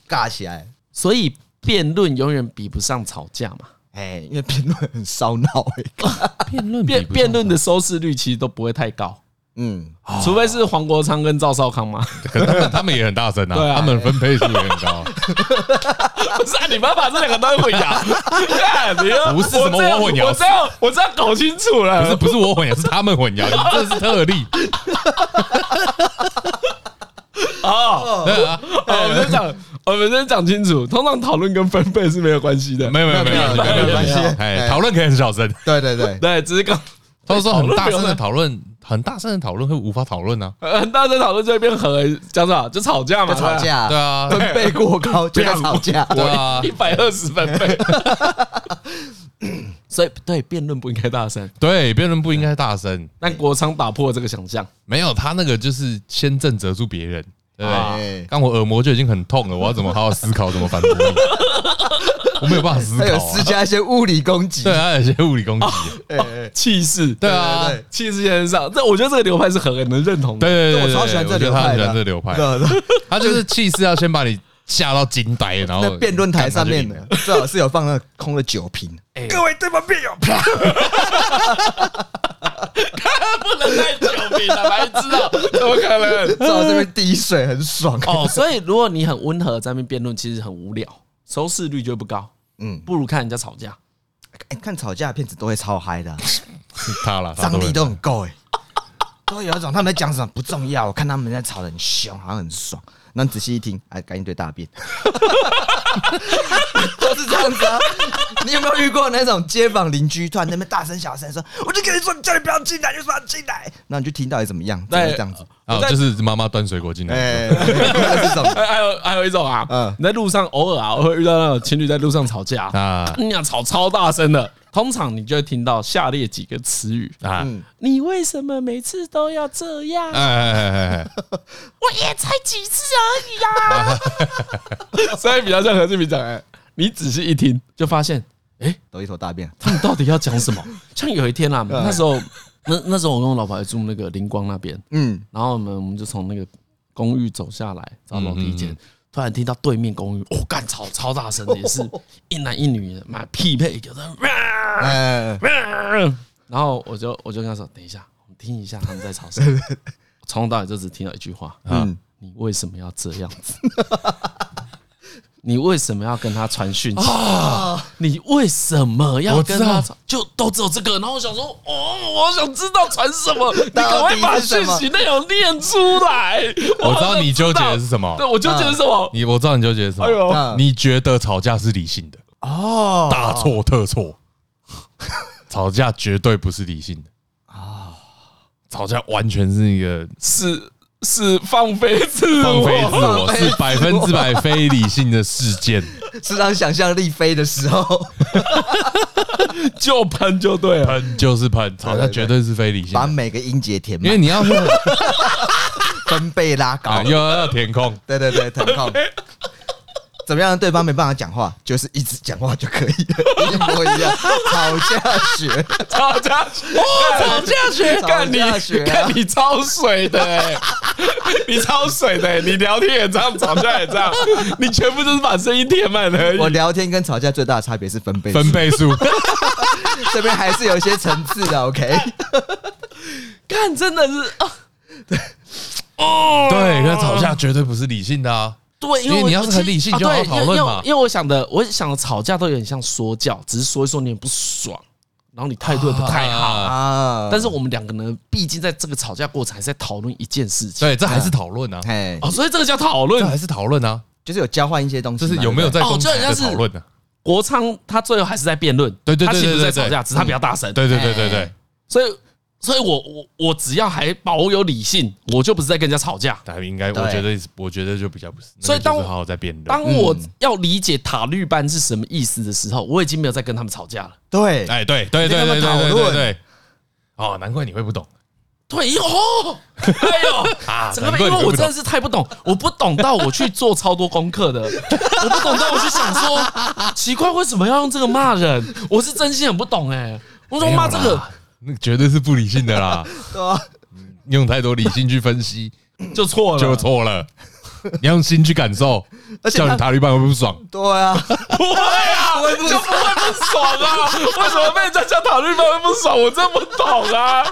尬起来，所以辩论永远比不上吵架嘛。哎，因为辩论很烧脑 哎，辩论辩辩论的收视率其实都不会太高。嗯，除非是黄国昌跟赵少康嘛，可能他们也很大声啊，他们分配数也很高。不是啊，你们要把这两个都混淆？不是什么我混淆，我这样我这样搞清楚了。不是不是我混淆，是他们混淆，你这是特例。哦，对啊，我们先讲，我们先讲清楚。通常讨论跟分配是没有关系的，没有没有没有没有关系。哎，讨论可以很小声，对对对对，只是刚。他说很大声的讨论，很大声的讨论会无法讨论呢。很大声讨论就会变和，讲啥？就吵架嘛，吵架。对啊，分贝过高就要吵架。对啊，一百二十分贝。所以对辩论不应该大声，对辩论不应该大声。但国昌打破了这个想象，没有他那个就是先震慑住别人。对，刚我耳膜就已经很痛了，我要怎么好好思考，怎么反驳你？我没有办法思考，有施加一些物理攻击，对，他有一些物理攻击，气势，对啊，气势先上。这我觉得这个流派是很能认同的，对对对，我超喜欢这流派，喜欢这流派，他就是气势要先把你吓到惊呆，然后辩论台上面的最好是有放那空的酒瓶，各位对方辩友，不能带酒瓶了，白知道怎么可能？在我这边滴水很爽。哦。所以如果你很温和在那边辩论，其实很无聊。收视率就不高，嗯，不如看人家吵架。哎，看吵架的片子都会超嗨的，是 他了，张力都很够哎，都有一种他们在讲什么不重要，我看他们在吵得很凶，好像很爽。那仔细一听，哎，赶紧对大便，都是这样子啊。你有没有遇过那种街坊邻居突然那边大声小声说：“我就跟你说，你叫你不要进来，就说要进来。”那你就听到底怎么样？对，这样子。啊，就是妈妈端水果进来。哎，这种。还有还有一种啊，嗯，你在路上偶尔啊，会遇到那种情侣在路上吵架啊，你俩吵超大声的。通常你就会听到下列几个词语啊，你为什么每次都要这样？哎哎哎哎，我也才几次而已呀。所以比较像何志明讲，哎，你仔细一听就发现，哎，都一头大便。他们到底要讲什么？像有一天啊，那时候那那时候我跟我老婆还住那个灵光那边，嗯，然后我们我们就从那个公寓走下来，到楼梯间。突然听到对面公寓哦，干吵超大声的，也是一男一女的，妈匹配，有的，然后我就我就跟他说，等一下，我们听一下他们在吵什么。从头到尾就只听到一句话，嗯，你为什么要这样子？你为什么要跟他传讯息啊？你为什么要跟他传？就都只有这个。然后我想说，哦，我想知道传什么，你赶快把讯息内容念出来。我知道你纠结的是什么。对，我纠结的是什么？你我知道你纠结的是什么。哎呦，你觉得吵架是理性的？哦，大错特错。吵架绝对不是理性的啊！吵架完全是一个是。是放飞自我，放飞自我是百分之百非理性的事件，是让想象力飞的时候。就喷就对了，喷就是喷，操，那绝对是非理性，把每个音节填满，因为你要 分贝拉高，又要填空，对对对，填空。怎么样？对方没办法讲话，就是一直讲话就可以了，一模一样。吵架学，吵架学，哦，吵架学，看你，看你超水的，欸，你超水的，欸，你聊天也这样，吵架也这样，你全部都是把声音填满而已。我聊天跟吵架最大的差别是分贝，分贝数，这边还是有一些层次的。OK，看真的是啊，对，哦，对，跟吵架绝对不是理性的啊。对，因为你要是很理性就好讨论嘛。因为我想的，我想的吵架都有点像说教，只是说一说你很不爽，然后你态度也不太好啊。但是我们两个呢，毕竟在这个吵架过程还是在讨论一件事情。对，这还是讨论啊。哦，所以这个叫讨论，还是讨论啊？就是有交换一些东西，就是有没有在公开的讨论呢？国昌他最后还是在辩论，对对对，他其实在吵架，只是他比较大声。对对对对对，所以。所以我，我我我只要还保有理性，我就不是在跟人家吵架。大概应该，我觉得，我觉得就比较不是。所以，当我好好在辩论，当我要理解塔绿班是什么意思的时候，我已经没有在跟他们吵架了。对，哎，对，对，对，对，对，对，对。哦，难怪你会不懂。对哦，哎呦啊！整个因为我真的是太不懂，我不懂到我去做超多功课的，我不懂到我去想说，奇怪，为什么要用这个骂人？我是真心很不懂哎，我说骂这个。那绝对是不理性的啦，对啊，用太多理性去分析 就错了，就错了。你用心去感受，而且叫你塔利班会不爽。对啊，不会啊，就不会不爽啊？为什么被人家叫塔利班会不爽？我真不懂啊！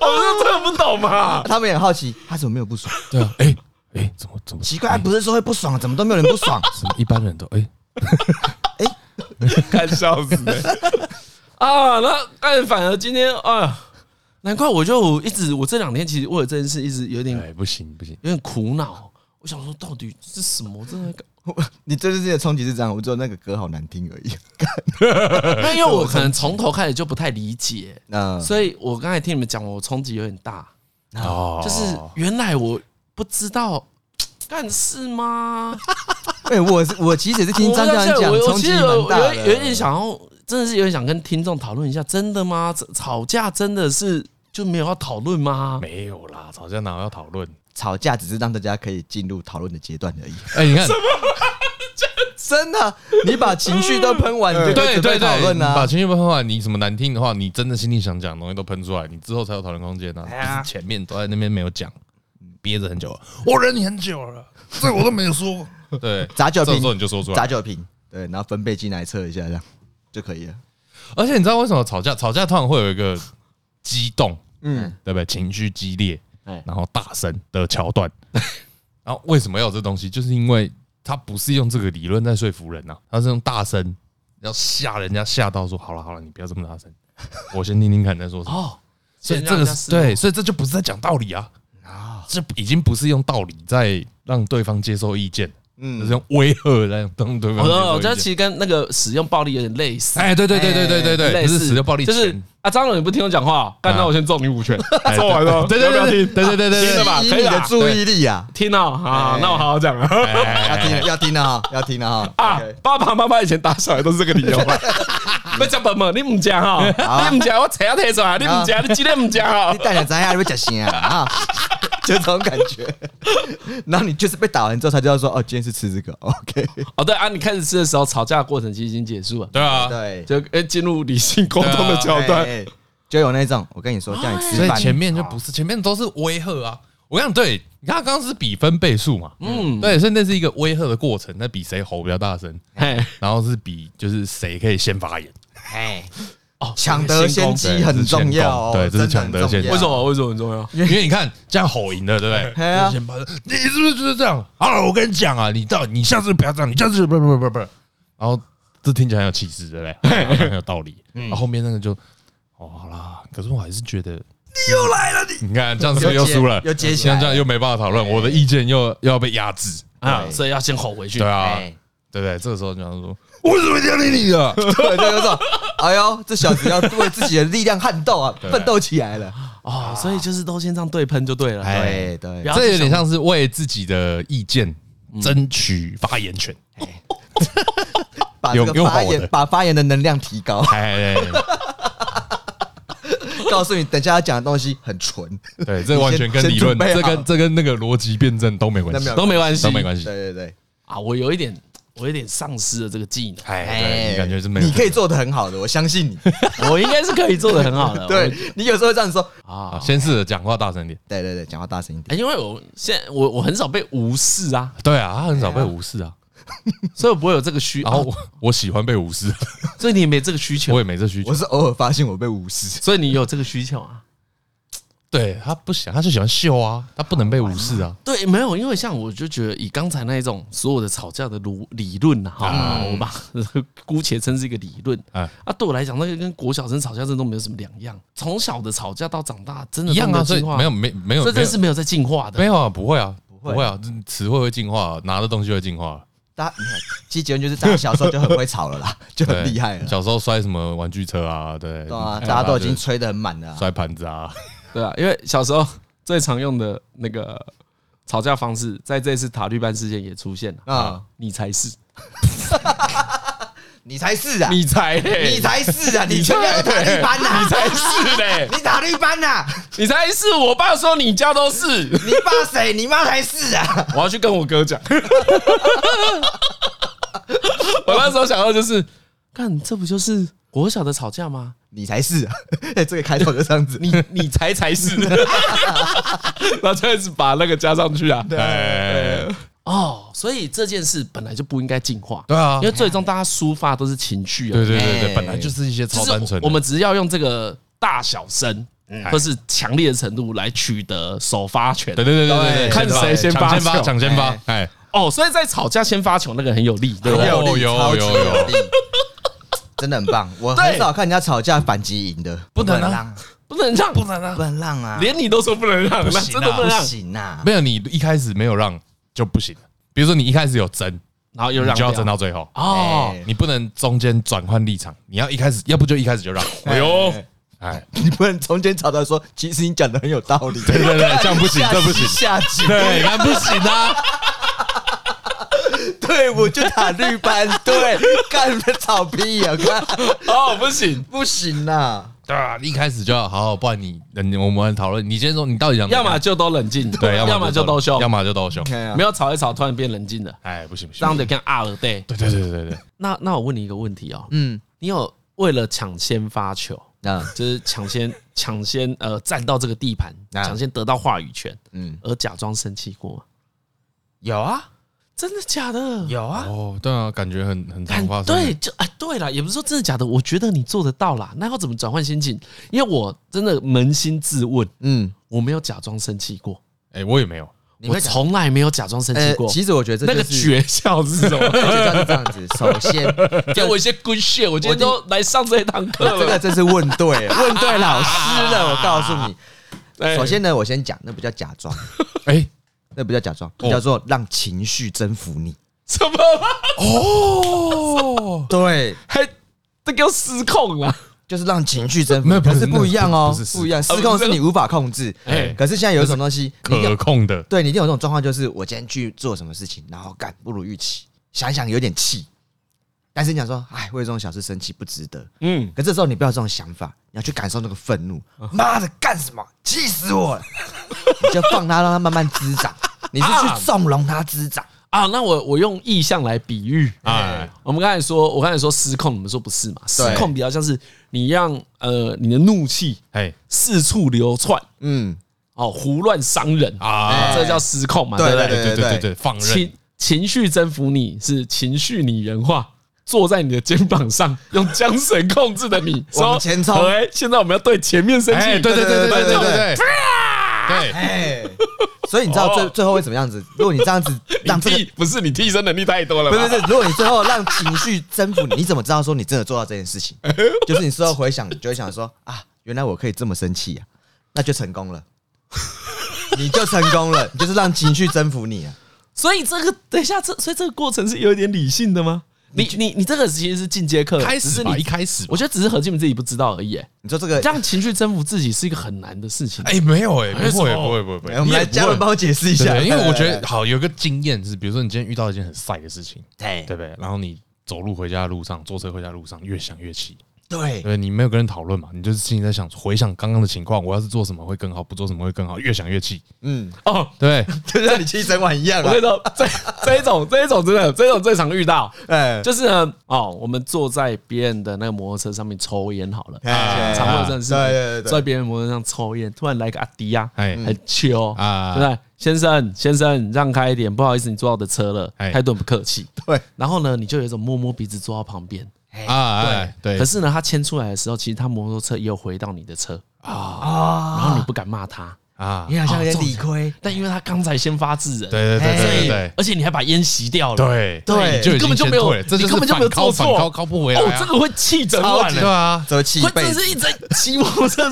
我是真的不懂嘛？他们也好奇，他怎么没有不爽？对啊，哎哎，怎么怎么奇怪？不是说会不爽，怎么都没有人不爽？什么一般人都哎哎，看笑死啊！那但，反而今天啊，难怪我就一直我这两天其实为了这件事一直有点哎不行不行，有点苦恼。我想说，到底是什么？真的，你对这些冲击是这样，我只有那个歌好难听而已。那因为我可能从头开始就不太理解，所以我刚才听你们讲，我冲击有点大。哦，就是原来我不知道，干事吗？哎，我我其实也是听张教练讲，冲击蛮大的。有点想要，真的是有点想跟听众讨论一下，真的吗？吵架真的是就没有要讨论吗？没有啦，吵架哪有要讨论？吵架只是让大家可以进入讨论的阶段而已。哎，你看，真的，你把情绪都喷完，对 对对，讨论啊，把情绪都喷完，你什么难听的话，你真的心里想讲的东西都喷出来，你之后才有讨论空间呢。前面都在那边没有讲，憋着很久了，我忍你很久了，这我都没有说。对，砸酒瓶，这时候你就说出来，砸酒瓶，对，然后分贝进来测一下，这样就可以了。而且你知道为什么吵架？吵架通常会有一个激动，嗯，对不对？情绪激烈。然后大声的桥段，然后为什么要有这东西？就是因为他不是用这个理论在说服人呐，他是用大声要吓人家，吓到说好了好了，你不要这么大声，我先听听看你在说什么。哦，所以这个是对，所以这就不是在讲道理啊，啊，这已经不是用道理在让对方接受意见。嗯，是用威吓来当对方。我觉得其实跟那个使用暴力有点类似。哎，对对对对对对对，类似。使用暴力，就是啊，张总你不听我讲话，干那我先揍你五拳，揍完了，对 对对对对对对，听了吧？可以的，注意力啊，听了啊，那我好好讲啊，要听要听啊，要听啊啊！爸爸妈妈以前打小孩都是这个理由 吧？不讲本嘛，你唔讲哈，你唔讲我扯要提出来，你唔讲你今天唔讲哈，你带两张呀，你会讲啥啊？就这种感觉，然后你就是被打完之后才知道说，哦，今天是吃这个，OK，哦，对啊，你开始吃的时候，吵架的过程其实已经结束了，对啊，对，就诶进入理性沟通的桥段，就有那种，我跟你说，叫你吃饭，所以前面就不是，前面都是威吓啊，我讲对，你看刚刚是比分倍数嘛，嗯，对，所以那是一个威吓的过程，那比谁吼比较大声，然后是比就是谁可以先发言，嘿。哦，抢得先机很重要，对，这是抢得先机。为什么？为什么很重要？因为你看这样吼赢了，对不对？你是不是就是这样？好，我跟你讲啊，你到你下次不要这样，你下次不不不不不，然后这听起来很有气势，对不对？很有道理。然后后面那个就哦，好啦，可是我还是觉得你又来了，你你看这样是不是又输了？又接起来，这样又没办法讨论，我的意见又又要被压制啊，所以要先吼回去。对啊，对不对？这个时候就想说。我怎么会这样理你啊？对，就有种，哎呦，这小子要为自己的力量撼斗啊，奋斗起来了啊！所以就是都先这样对喷就对了。对对，这有点像是为自己的意见争取发言权，把这个发言把发言的能量提高。哎，告诉你，等下要讲的东西很纯。对，这完全跟理论，这跟这跟那个逻辑辩证都没关系，都没关系，都没关系。对对对，啊，我有一点。我有点丧失了这个技能，哎，感觉是没有？你可以做得很好的，我相信你，我应该是可以做得很好的。对，你有时候这样说啊，先试着讲话大声点。对对对，讲话大声一点。因为我现在我我很少被无视啊，对啊，他很少被无视啊，所以我不会有这个需。然后我我喜欢被无视，所以你也没这个需求，我也没这需求。我是偶尔发现我被无视，所以你有这个需求啊。对他不想，他就喜欢秀啊，他不能被无视啊。对，没有，因为像我就觉得以刚才那一种所有的吵架的理理论啊，哈，我把姑且称是一个理论。啊，对我来讲，那个跟国小生吵架真的都没有什么两样。从小的吵架到长大，真的一样啊，所以没有没没有，这真是没有在进化的。没有啊，不会啊，不会啊，词汇会进化，拿的东西会进化。大家，其实结论就是，大家小时候就很会吵了啦，就很厉害了。小时候摔什么玩具车啊，对，对啊，大家都已经吹得很满了，摔盘子啊。对啊，因为小时候 最常用的那个吵架方式，在这次塔绿班事件也出现了啊！你才是，你才是啊！你才，你才是啊！你才塔绿班呐！你才是嘞！你塔绿班呐！你才是！我爸说你家都是，你爸谁？你妈才是啊！我要去跟我哥讲。我那时候想到就是，看这不就是国小的吵架吗？你才是，哎，这个开头就这样子，你你才才是，然后就开始把那个加上去啊。对，哦，所以这件事本来就不应该进化。对啊，因为最终大家抒发都是情绪啊。对对对对，本来就是一些超单纯。我们只是要用这个大小声，或是强烈的程度来取得首发权。对对对对对，看谁先发球，抢先发。哎，哦，所以在吵架先发球那个很有利，对不对？有有有有力，真的很棒。我很少看人家吵架反击赢的，不能让。不能让，不能让，不能让啊！连你都说不能让，那真的不能。行啊！没有，你一开始没有让就不行。比如说你一开始有争，然后又让，就要争到最后哦。你不能中间转换立场，你要一开始，要不就一开始就让。哎呦，哎，你不能中间吵到说，其实你讲的很有道理。对对对，这样不行，这不行，下级对，那不行啊。对，我就打绿班，对，干的草屁啊！看，哦，不行，不行呐。对啊，一开始就要好好，不然你，我们讨论。你先说，你到底想？要么就都冷静，对，要么就都凶，要么就都凶，没有吵一吵，突然变冷静的，哎，不行不行，这样得跟阿尔对，对对对对对。那那我问你一个问题哦，嗯，你有为了抢先发球，啊，就是抢先抢先呃占到这个地盘，抢先得到话语权，嗯，而假装生气过吗？有啊。真的假的？有啊。哦，对啊，感觉很很常发生。对，就哎，对了，也不是说真的假的，我觉得你做得到啦。那要怎么转换心情？因为我真的扪心自问，嗯，我没有假装生气过。哎，我也没有，我从来没有假装生气过。其实我觉得那个诀窍是什么？诀窍是这样子：首先 给我一些 good shit，我今天都来上这一堂课了。这个真是问对，问对老师了。我告诉你，首先呢，我先讲，那不叫假装。哎。那不叫假装，叫做让情绪征服你。什么？哦，对，还这个失控了，就是让情绪征服。没有，可是不一样哦，不一样。失控是你无法控制，哎，可是现在有一种东西可控的。对，你一定有这种状况，就是我今天去做什么事情，然后干不如预期，想一想有点气。但是你想说，哎，为这种小事生气不值得。嗯，可这时候你不要这种想法，你要去感受那个愤怒。妈的，干什么？气死我了！你就放他，让他慢慢滋长。你是去纵容他滋长啊？那我我用意象来比喻。哎，我们刚才说，我刚才说失控，你们说不是嘛？失控比较像是你让呃你的怒气哎四处流窜，嗯，哦胡乱伤人啊，这叫失控嘛？对对对对对对，放任情情绪征服你是情绪拟人化。坐在你的肩膀上，用缰绳控制的你，往前冲！哎，现在我们要对前面生气，对对对对对对对，所以你知道最最后会怎么样子？如果你这样子 让这个不是你替身能力太多了，不是不是，如果你最后让情绪征服你，你怎么知道说你真的做到这件事情？就是你事后回想，你就会想说啊，原来我可以这么生气啊，那就成功了，你就成功了，你就是让情绪征服你啊。所以这个等一下，这所以这个过程是有一点理性的吗？你你你这个其实是进阶课，开始你一开始，我觉得只是何进明自己不知道而已。你说这个让情绪征服自己是一个很难的事情。哎，没有哎，不会不会不会。我们来嘉文帮我解释一下，因为我觉 得好有个经验是，比如说你今天遇到一件很晒的事情，对对不对？然后你走路回家的路上，坐车回家的路上，越想越气。对，对，你没有跟人讨论嘛？你就是心里在想，回想刚刚的情况，我要是做什么会更好，不做什么会更好，越想越气。嗯，哦，对，就像你气一整晚一样。我跟你说，这这一种这一种真的，这一种最常遇到。哎，就是呢，哦，我们坐在别人的那个摩托车上面抽烟好了，常会真的是坐在别人摩托车上抽烟，突然来个阿迪呀，很秋啊，对不对？先生先生，让开一点，不好意思，你坐到我的车了，态度很不客气。对，然后呢，你就有一种摸摸鼻子坐到旁边。啊，对。对，可是呢，他牵出来的时候，其实他摩托车也有回到你的车。啊，然后你不敢骂他。啊，你好像有点理亏，但因为他刚才先发制人，对对对对对，而且你还把烟熄掉了，对。对，你根本就没有，你根本就没有做错，靠不回来，哦，这个会气整晚，对啊，这气，会真是一直骑摩托车。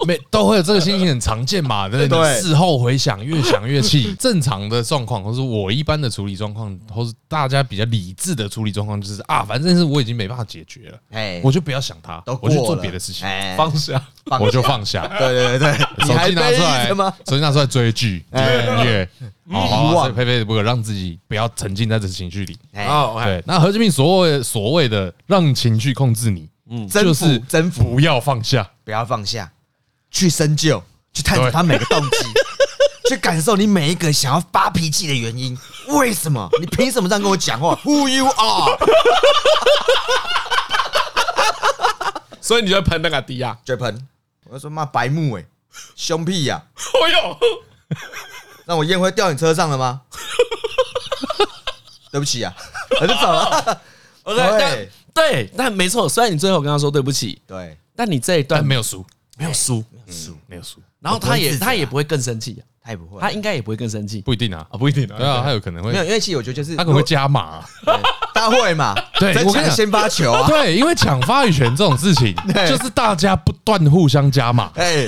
没都会有这个心情，很常见嘛，对不对？事后回想，越想越气。正常的状况，或是我一般的处理状况，或是大家比较理智的处理状况，就是啊，反正是我已经没办法解决了，哎，我就不要想它，我去做别的事情，放下，我就放下。对对对，手机拿出来，手机拿出来追剧、听音乐，好好佩佩不可让自己不要沉浸在这情绪里。哦，对，那何志明所谓所谓的让情绪控制你，嗯，就是征服，不要放下，不要放下。去深究，去探索他每个动机，去感受你每一个想要发脾气的原因。为什么？你凭什么这样跟我讲话？Who you are？所以你就喷那个迪亚，就喷。我就说骂白目哎，凶屁呀！哎呦，让我烟灰掉你车上了吗？对不起啊，我就走了。对对，但没错，虽然你最后跟他说对不起，对，但你这一段没有输，没有输，没有输，没有输。然后他也他也不会更生气，他也不会，他应该也不会更生气，不一定啊，啊不一定啊，对啊，他有可能会没有，因为其实我觉得就是他可能会加码，他会嘛，对，我跟你讲先发球啊，对，因为抢发语权这种事情，就是大家不断互相加码，哎，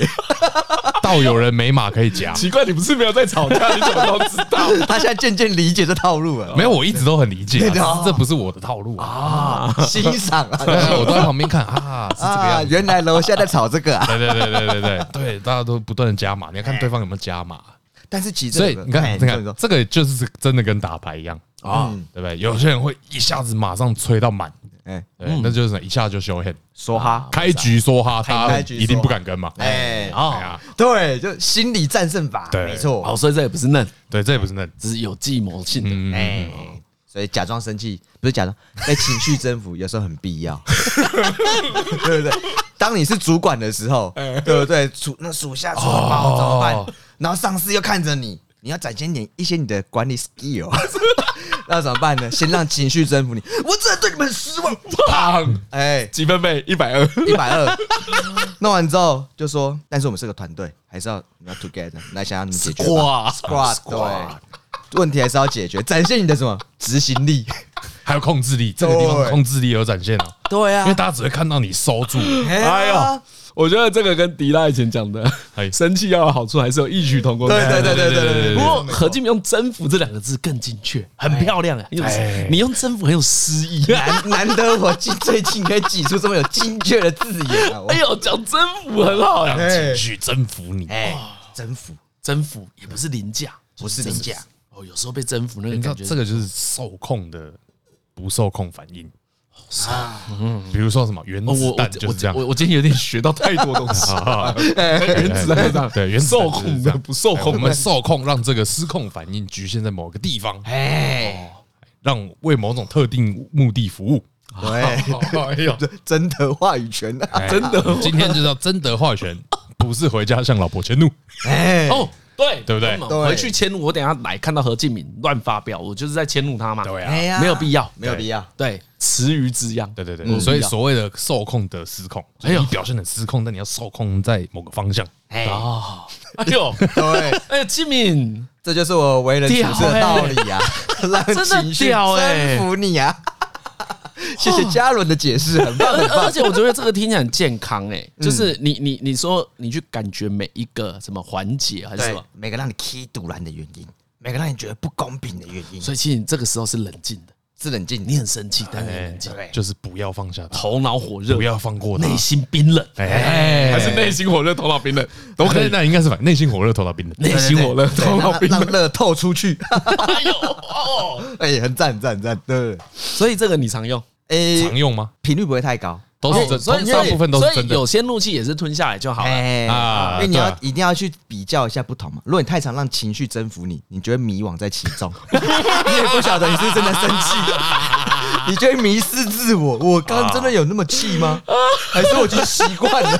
到有人没码可以加，奇怪，你不是没有在吵架，你怎么都知道？他现在渐渐理解这套路了，没有，我一直都很理解，这不是我的套路啊，欣赏啊，我都在旁边看啊，是这个样，原来楼下在吵这个啊，对对对对对对对，大家都不断的加码，你要看对方有没有加码。但是其实，所以你看，你看，这个就是真的跟打牌一样啊，对不对？有些人会一下子马上吹到满，哎，那就是一下就 show hand，梭哈，开局梭哈，他一定不敢跟嘛，哎，啊，对，就心理战胜法，没错，好，所以这也不是嫩，对，这也不是嫩，只是有计谋性的，哎，所以假装生气不是假装，被 情绪征服有时候很必要，对不对？当你是主管的时候，对不对？属那属下出包怎么办？然后上司又看着你，你要展现点一些你的管理 skill，那怎么办呢？先让情绪征服你，我真的对你们很失望。砰！哎，几分贝？一百二，一百二。弄完之后就说，但是我们是个团队，还是要你要 together 来想想怎么解决。哇，squad，对，问题还是要解决，展现你的什么执行力，还有控制力。这个地方控制力有展现了。对啊，因为大家只会看到你收住。哎呦。我觉得这个跟迪拉以前讲的“生气要有好处”还是有异曲同工。对对对对对对。不过何敬明用“征服”这两个字更精确，很漂亮啊！你用“征服”很有诗意，难难得我最近可以挤出这么有精确的字眼。哎呦，讲征服很好呀，情绪征服你。哎征服，征服也不是凌驾，不是凌驾。哦，有时候被征服那个感觉，这个就是受控的不受控反应。啊，比如说什么原子弹就是这样。我我今天有点学到太多东西。原子弹这样，对，原子受控的不受控，我们受控让这个失控反应局限在某个地方，哎，让为某种特定目的服务。对，哎呦，争得话语权，真的，今天就叫真的话语权，不是回家向老婆迁怒。哎，哦。对，对不对？回去迁怒，我等下来看到何敬敏乱发飙，我就是在迁怒他嘛。对啊，没有必要，没有必要。对，池鱼之殃。对对对，所以所谓的受控的失控，哎呦，表现的失控，但你要受控在某个方向。哎哦，哎呦，对，哎呦，敬敏，这就是我为人处事的道理呀，让情绪征服你啊。谢谢嘉伦的解释，很棒 很棒。而且我觉得这个听起来很健康哎，就是你你你说你去感觉每一个什么环节还是什么，每个让你踢堵拦的原因，每个让你觉得不公平的原因。所以其实你这个时候是冷静的，是冷静。你很生气，但很冷静，就是不要放下，头脑火热，不要放过他，内心冰冷。哎，还是内心火热，头脑冰冷都可以。那应该是反？内心火热，头脑冰冷，内心火热，头脑冰冷，让热透出去。哎呦哦，哎，很赞很赞很赞。对，所以这个你常用。哎，常用吗？频率不会太高，都是所以大部分都是真的。有些怒气也是吞下来就好了啊。因为你要一定要去比较一下不同嘛。如果你太常让情绪征服你，你就会迷惘在其中，你也不晓得你是不是真的生气，你就会迷失自我。我刚刚真的有那么气吗？还是我已经习惯了？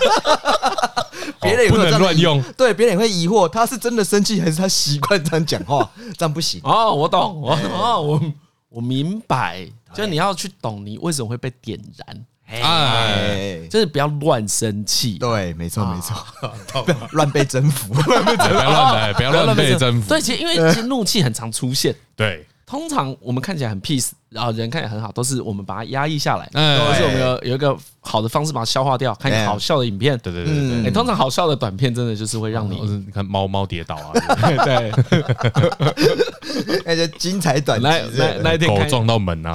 别人也会乱用，对，别人也会疑惑，他是真的生气还是他习惯这样讲话？这样不行哦，我懂，我懂我我明白。就你要去懂你为什么会被点燃，哎，就是不要乱生气。对，没错没错，不要乱被征服，不要乱来，不要乱被征服。对，其实因为其实怒气很常出现。对。通常我们看起来很 peace，然后人看起来很好，都是我们把它压抑下来，都是我们有有一个好的方式把它消化掉，看一个好笑的影片。对对对对，通常好笑的短片真的就是会让你，你看猫猫跌倒啊，对，那些精彩短片，那那天狗撞到门啊，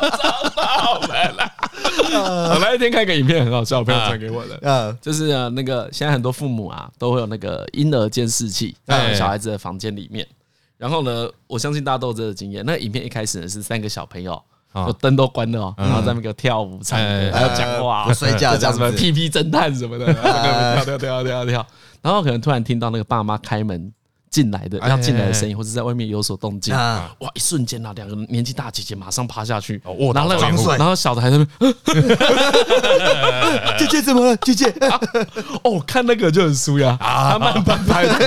撞到门了。我那一天看个影片很好笑，朋友传给我的，嗯，就是那个现在很多父母啊都会有那个婴儿监视器在小孩子的房间里面。然后呢，我相信大家都有这个经验。那个影片一开始呢是三个小朋友，灯都关了，然后在那个跳舞、唱歌，还要讲话、睡觉，讲什么屁屁侦探什么的，跳跳跳跳跳跳。然后可能突然听到那个爸妈开门进来的要进来的声音，或者在外面有所动静，哇！一瞬间啊，两个年纪大姐姐马上趴下去，然后然后小的还在那边，姐姐怎么了？姐姐，哦，看那个就很舒呀啊慢慢拍下去，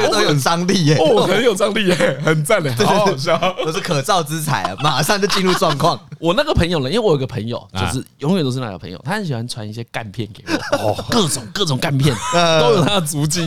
这个都有张力耶，哦，很有张力耶，很赞的，好好笑，都是可造之材啊，马上就进入状况。我那个朋友呢，因为我有个朋友，就是永远都是那个朋友，他很喜欢传一些干片给我，哦，各种各种干片都有他的足迹，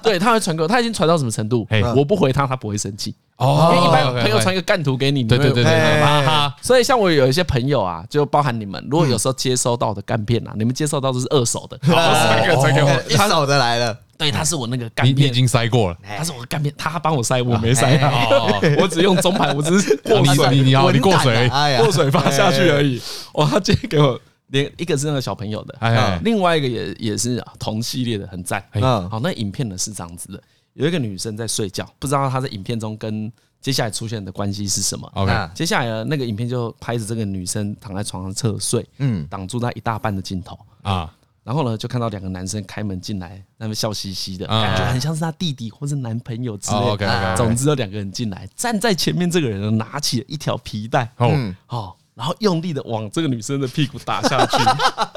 对，他会传给我，他已经。传到什么程度？我不回他，他不会生气哦。因为一般朋友传一个干图给你，对对对对，所以像我有一些朋友啊，就包含你们，如果有时候接收到的干片啊，你们接收到都是二手的，传给我，传给我，一手的来了。对，他是我那个干片，已经塞过了。他是我干片，他帮我塞，我没塞。我只用中盘，我只是过水，你你过水，过水发下去而已。哇，他直接给我连一个是那个小朋友的，另外一个也也是同系列的，很赞。好，那影片呢是这样子的。有一个女生在睡觉，不知道她在影片中跟接下来出现的关系是什么。OK，接下来呢，那个影片就拍着这个女生躺在床上侧睡，嗯，挡住她一大半的镜头啊。然后呢，就看到两个男生开门进来，那么笑嘻嘻的，感觉很像是她弟弟或是男朋友之类的。总之，有两个人进来，站在前面这个人呢，拿起了一条皮带，嗯，哦，然后用力的往这个女生的屁股打下去。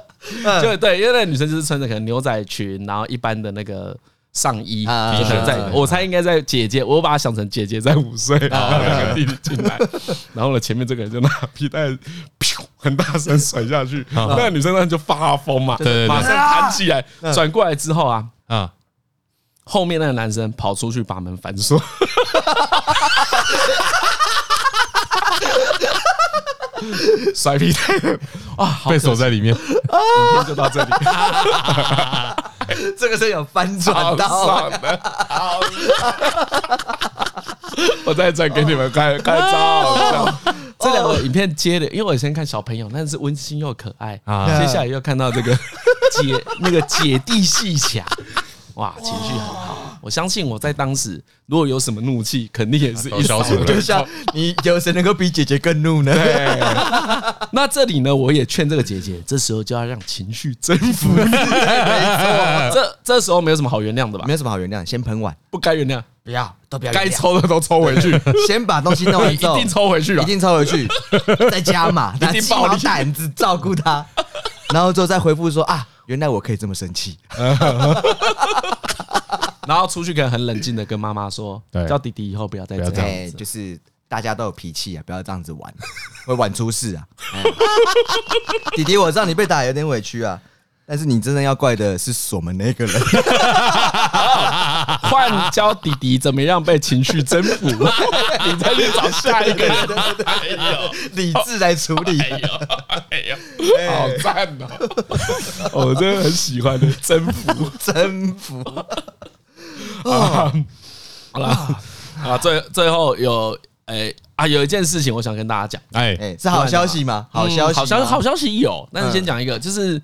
就对，因为那个女生就是穿着可能牛仔裙，然后一般的那个。上衣，在，我猜应该在姐姐，我把她想成姐姐在午睡，然后两个弟弟进来，然后呢，前面这个人就拿皮带，噗，很大声甩下去，那个女生呢就发疯嘛，马上弹起来，转过来之后啊，啊，后面那个男生跑出去把门反锁，甩皮带，哇，被锁在里面，影片就到这里。这个是有翻转到。的，我再转给你们看，看超好笑。这两个影片接的，因为我先看小朋友，但是温馨又可爱。啊。接下来又看到这个姐那个姐弟戏强，哇，情绪很好。我相信我在当时，如果有什么怒气，肯定也是一扫而空。就像你有谁能够比姐姐更怒呢？对。那这里呢，我也劝这个姐姐，这时候就要让情绪征服你。没错，这这时候没有什么好原谅的吧？没有什么好原谅，先喷完，不该原谅，不要，都不要。该抽的都抽回去，先把东西弄完一定抽回去，一定抽回去，再加码，拿起胆子照顾他，然后之后再回复说啊，原来我可以这么生气。然后出去可能很冷静的跟妈妈说，叫弟弟以后不要再这样子，就是大家都有脾气啊，不要这样子玩，会玩出事啊。弟弟，我知道你被打有点委屈啊，但是你真的要怪的是我们那个人。换教弟弟怎么样被情绪征服，你再去找下一个人，哎呦，理智来处理，哎呦，哎呦，好赞哦！我真的很喜欢的征服，征服。啊，好了啊，最最后有诶啊，有一件事情我想跟大家讲，哎。哎，是好消息吗？好消息，好消息，好消息有。但是先讲一个，就是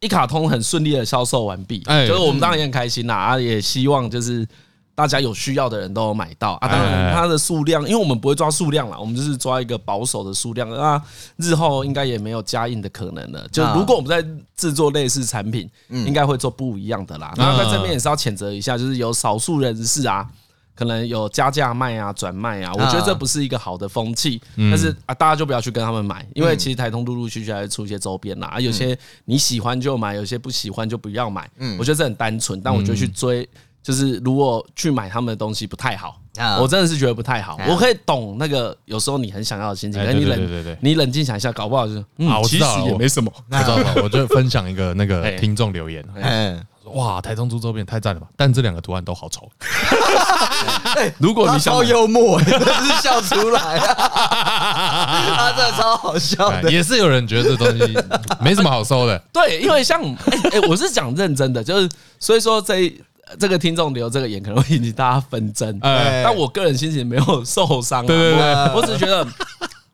一卡通很顺利的销售完毕，就是我们当然也很开心啦，啊，也希望就是。大家有需要的人都有买到啊！当然，它的数量，因为我们不会抓数量啦，我们就是抓一个保守的数量啊。日后应该也没有加印的可能了。就如果我们在制作类似产品，应该会做不一样的啦。那在这边也是要谴责一下，就是有少数人士啊，可能有加价卖啊、转卖啊，我觉得这不是一个好的风气。但是啊，大家就不要去跟他们买，因为其实台通陆陆续续还会出一些周边啦。啊，有些你喜欢就买，有些不喜欢就不要买。我觉得这很单纯，但我觉得去追。就是如果去买他们的东西不太好，我真的是觉得不太好。我可以懂那个有时候你很想要的心情，可是你冷，你冷静想一下，搞不好就是嗯，其实也没什么。知道吗？我就分享一个那个 听众留言，嗯，哇，台中猪周边太赞了吧！但这两个图案都好丑。如果你想超幽默，真是笑出来，他真的超好笑的。也是有人觉得这东西 没什么好收的。对，因为像哎哎，我是讲认真的，就是所以说这。这个听众留这个言可能会引起大家纷争，但我个人心情没有受伤。对对对，我只是觉得，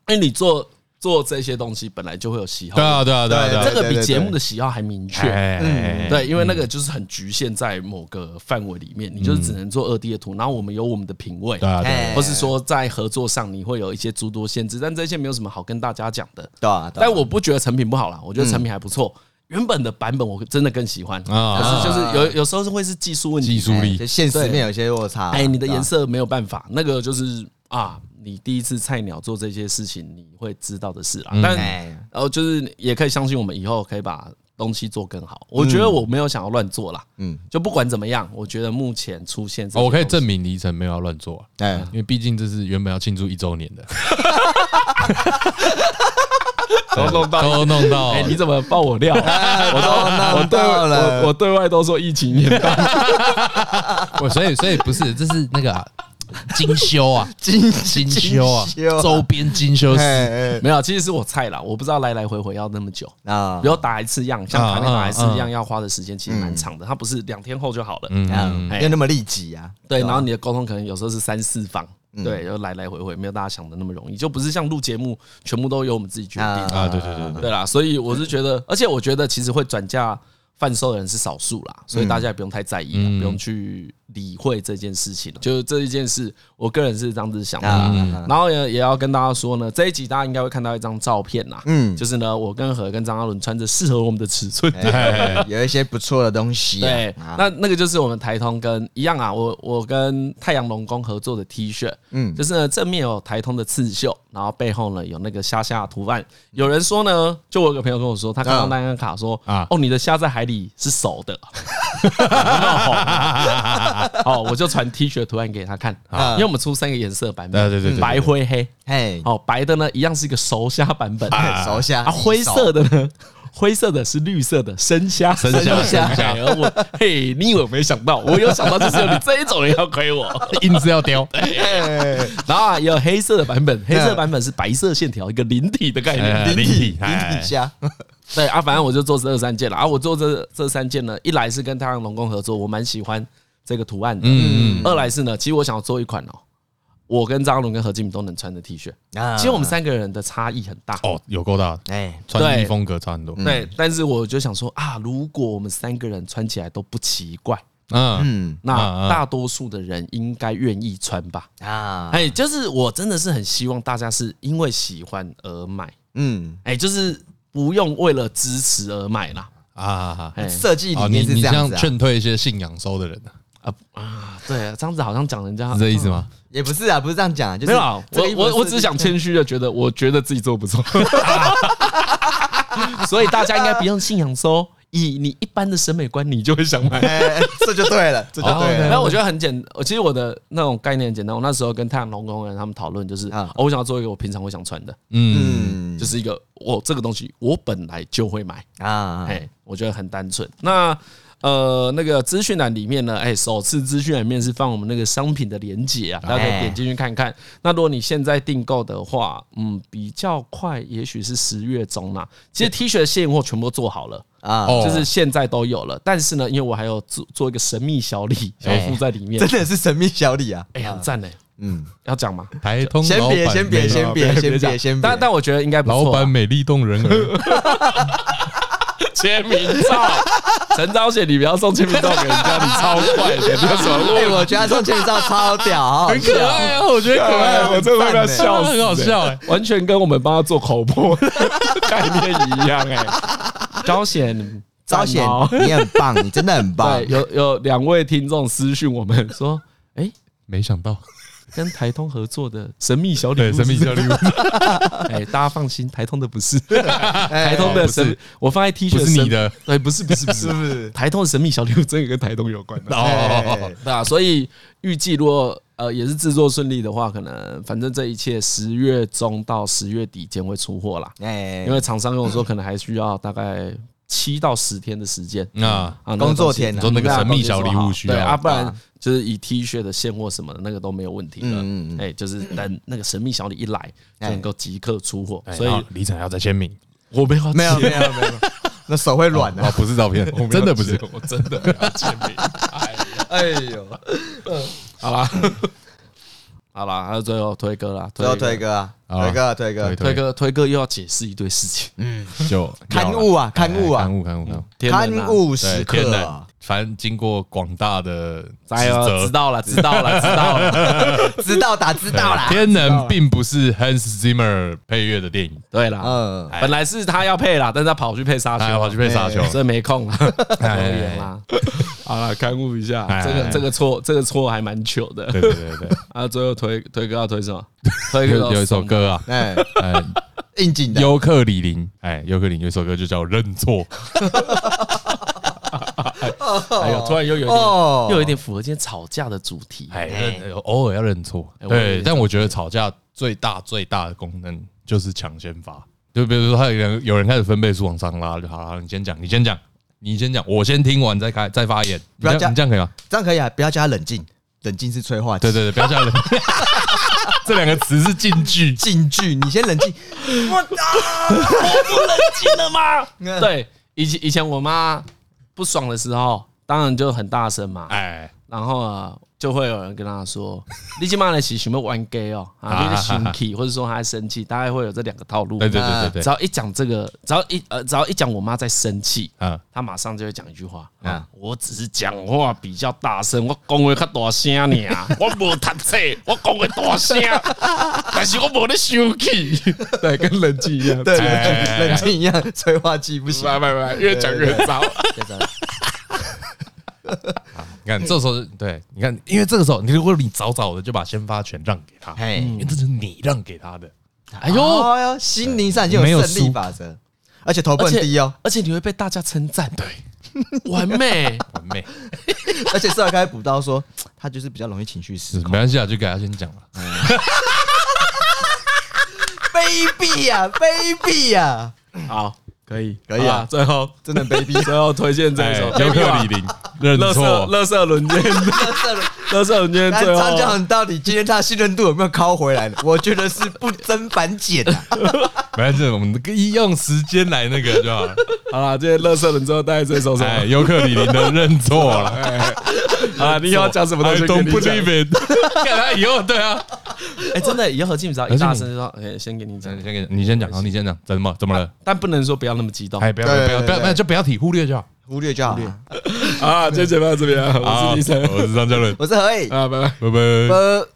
因为你做做这些东西本来就会有喜好。对啊对啊对啊，这个比节目的喜好还明确。嗯，对，因为那个就是很局限在某个范围里面，你就是只能做二 D 的图，然后我们有我们的品味。对啊对，或是说在合作上你会有一些诸多限制，但这些没有什么好跟大家讲的。对啊，但我不觉得成品不好啦，我觉得成品还不错。原本的版本我真的更喜欢啊，可是就是有有时候是会是技术问题，技术力，就现实面有些落差。哎，你的颜色没有办法，那个就是啊，你第一次菜鸟做这些事情，你会知道的事啦。但然后就是也可以相信我们以后可以把东西做更好。我觉得我没有想要乱做啦，嗯，就不管怎么样，我觉得目前出现，我可以证明李晨没有要乱做，哎，因为毕竟这是原本要庆祝一周年的。都弄到，都弄到。哎，你怎么爆我料？我都，我对，我我对外都说疫情年代。我所以，所以不是，这是那个精修啊，精精修啊，周边精修师没有。其实是我菜啦，我不知道来来回回要那么久啊。比如打一次样，像台面打一次样要花的时间其实蛮长的，它不是两天后就好了，嗯，没有那么立即啊。对，然后你的沟通可能有时候是三四方。对，就来来回回，没有大家想的那么容易，就不是像录节目，全部都由我们自己决定啊。对对对对啦，所以我是觉得，而且我觉得其实会转嫁贩售的人是少数啦，所以大家也不用太在意，不用去。理会这件事情，就是这一件事，我个人是这样子想的。然后也也要跟大家说呢，这一集大家应该会看到一张照片呐，嗯，就是呢，我跟何跟张阿伦穿着适合我们的尺寸，有一些不错的东西。对，那那个就是我们台通跟一样啊，我我跟太阳龙宫合作的 T 恤，嗯，就是呢正面有台通的刺绣，然后背后呢有那个虾虾的图案。有人说呢，就我有个朋友跟我说，他看到那张卡说啊，哦，你的虾在海里是熟的。哦，我就传 T 恤图案给他看，因为我们出三个颜色版本，对对对，白灰黑，嘿，哦，白的呢一样是一个熟虾版本，熟虾，啊，灰色的呢，灰色的是绿色的生虾，生虾，而我，嘿，你以为我没想到，我有想到就是有你这一种人要亏我，硬是要雕，然后啊，有黑色的版本，黑色版本是白色线条，一个灵体的概念，灵体，灵体虾。对啊，反正我就做这三件了啊。我做这这三件呢，一来是跟太阳龙宫合作，我蛮喜欢这个图案的。嗯，二来是呢，其实我想要做一款哦，我跟张伦跟何敬敏都能穿的 T 恤。啊，其实我们三个人的差异很大哦，有够大。哎，穿衣风格差很多。对，但是我就想说啊，如果我们三个人穿起来都不奇怪，嗯，那大多数的人应该愿意穿吧？啊，哎，就是我真的是很希望大家是因为喜欢而买。嗯，哎，就是。不用为了支持而买啦啊！设计理念是这样子，劝退一些信仰收的人啊啊！对啊，这样子好像讲人家是这意思吗？也不是啊，不是这样讲，就是没有我我我只想谦虚的觉得，我觉得自己做不错，所以大家应该不用信仰说。以你一般的审美观，你就会想买，这就对了，这就对了。那我觉得很简，我其实我的那种概念很简单。我那时候跟太阳龙工人他们讨论，就是我想要做一个我平常会想穿的，嗯，就是一个我这个东西我本来就会买啊，哎，我觉得很单纯。那。呃，那个资讯栏里面呢，哎，首次资讯栏里面是放我们那个商品的链接啊，大家可以点进去看看。那如果你现在订购的话，嗯，比较快，也许是十月中啦。其实 T 恤的现货全部都做好了啊，就是现在都有了。但是呢，因为我还有做做一个神秘小礼要附在里面，真的是神秘小礼啊，哎，呀赞呢。嗯，要讲吗？台通先别先别先别先别先别，但但我觉得应该不错。老板美丽动人儿。签名照，陈昭贤，你不要送签名照给人家，你超怪的，你有什么？哎，我觉得他送签名照超屌，很可爱啊！我觉得可爱，我真的会被他笑死，很好笑哎，完全跟我们帮他做口播概念一样哎。昭贤，昭贤，你很棒，你真的很棒。有有两位听众私讯我们说，哎，没想到。跟台通合作的神秘小礼物，神秘小礼物，哎，大家放心，台通的不是。台通的神，我放在 T 恤，是你的，对，不是，不是，不是，不是，台通的神秘小礼物，真的跟台通有关的哦，对啊，所以预计如果呃也是制作顺利的话，可能反正这一切十月中到十月底间会出货啦，哎，因为厂商跟我说可能还需要大概。七到十天的时间。啊，工作天，做那个神秘小礼物需要，对啊，不然就是以 T 恤的现货什么的，那个都没有问题的。嗯嗯，哎，就是 等那个神秘小李一来，就能够即刻出货。所以李晨要再签名，我没有，没有，没有，没有，那手会软的。哦，不是照片，真的不是，我真的要签名。哎呦，好啦。好了，还有最后推哥啦，最后推哥啊，推哥，推哥，推哥，推歌又要解释一堆事情，嗯，就刊物啊，刊物啊，刊物，刊物，刊物。时刻啊，反正经过广大的哎呦，知道了，知道了，知道了，知道打知道了。天能并不是 Hans Zimmer 配乐的电影，对啦，嗯，本来是他要配啦，但是他跑去配沙丘，跑去配沙丘，所以没空了，留言啦。好了，勘误一下，这个这个错，这个错还蛮糗的。对对对对，啊，最后推推歌要推什么？推有有一首歌啊，哎。哎，应景的尤克里林，哎，尤克里林有一首歌就叫认错。哎呦，突然又有点，又有一点符合今天吵架的主题。哎，偶尔要认错。对，但我觉得吵架最大最大的功能就是抢先发。就比如说，他有人有人开始分贝数往上拉就好了。你先讲，你先讲，你先讲，我先听完再开再发言。不要加，你这样可以吗？这样可以啊，不要叫他冷静，冷静是催化剂。对对对，不要加冷静。这两个词是禁句，禁句。你先冷静。我啊，我不冷静了吗？对，以前以前我妈。不爽的时候，当然就很大声嘛。哎，然后啊，就会有人跟他说：“ 你今晚来洗什么玩 gay 哦？啊，有点生气，或者说他在生气，大概会有这两个套路。”对对对对，只要一讲这个，只要一呃，只要一讲我妈在生气，啊，他马上就会讲一句话：“啊，我只是讲话比较大声，我讲话较大声你啊，我无读册，我讲话大声，但是我无在生气。”对，跟冷静一样，对，冷静一样，催化剂不行，不不不，越讲越糟。你看，这时候对，你看，因为这个时候，你如果你早早的就把先发权让给他，因为这是你让给他的。哎呦，哎呦，心灵上就有胜利法则，而且头不低哦，而且你会被大家称赞，对，完美，完美。而且是要开始补刀说，他就是比较容易情绪失控。没关系啊，就给他先讲了。卑鄙呀，卑鄙呀，好。可以，可以啊！最后真的 baby，最后推荐这一首尤克里里，认错，乐色轮奸，乐色轮奸。最后张到底今天他的信任度有没有靠回来呢？我觉得是不增反减啊。没事，我们可以用时间来那个就好了。好了，今天乐色轮之后带这首什么？尤克里里的认错了。啊，你要讲什么东西？I don't believe it。看他以后，对啊。哎，真的以后基本上一大声就说，哎，先给你讲，先给你先讲，好，你先讲，怎么怎么了？但不能说不要那么激动，哎，不要不要不要，不要就不要提，忽略就好，忽略就好。啊，今天节目到这边，我是医生，我是张嘉伦，我是何以，啊，拜拜。拜拜。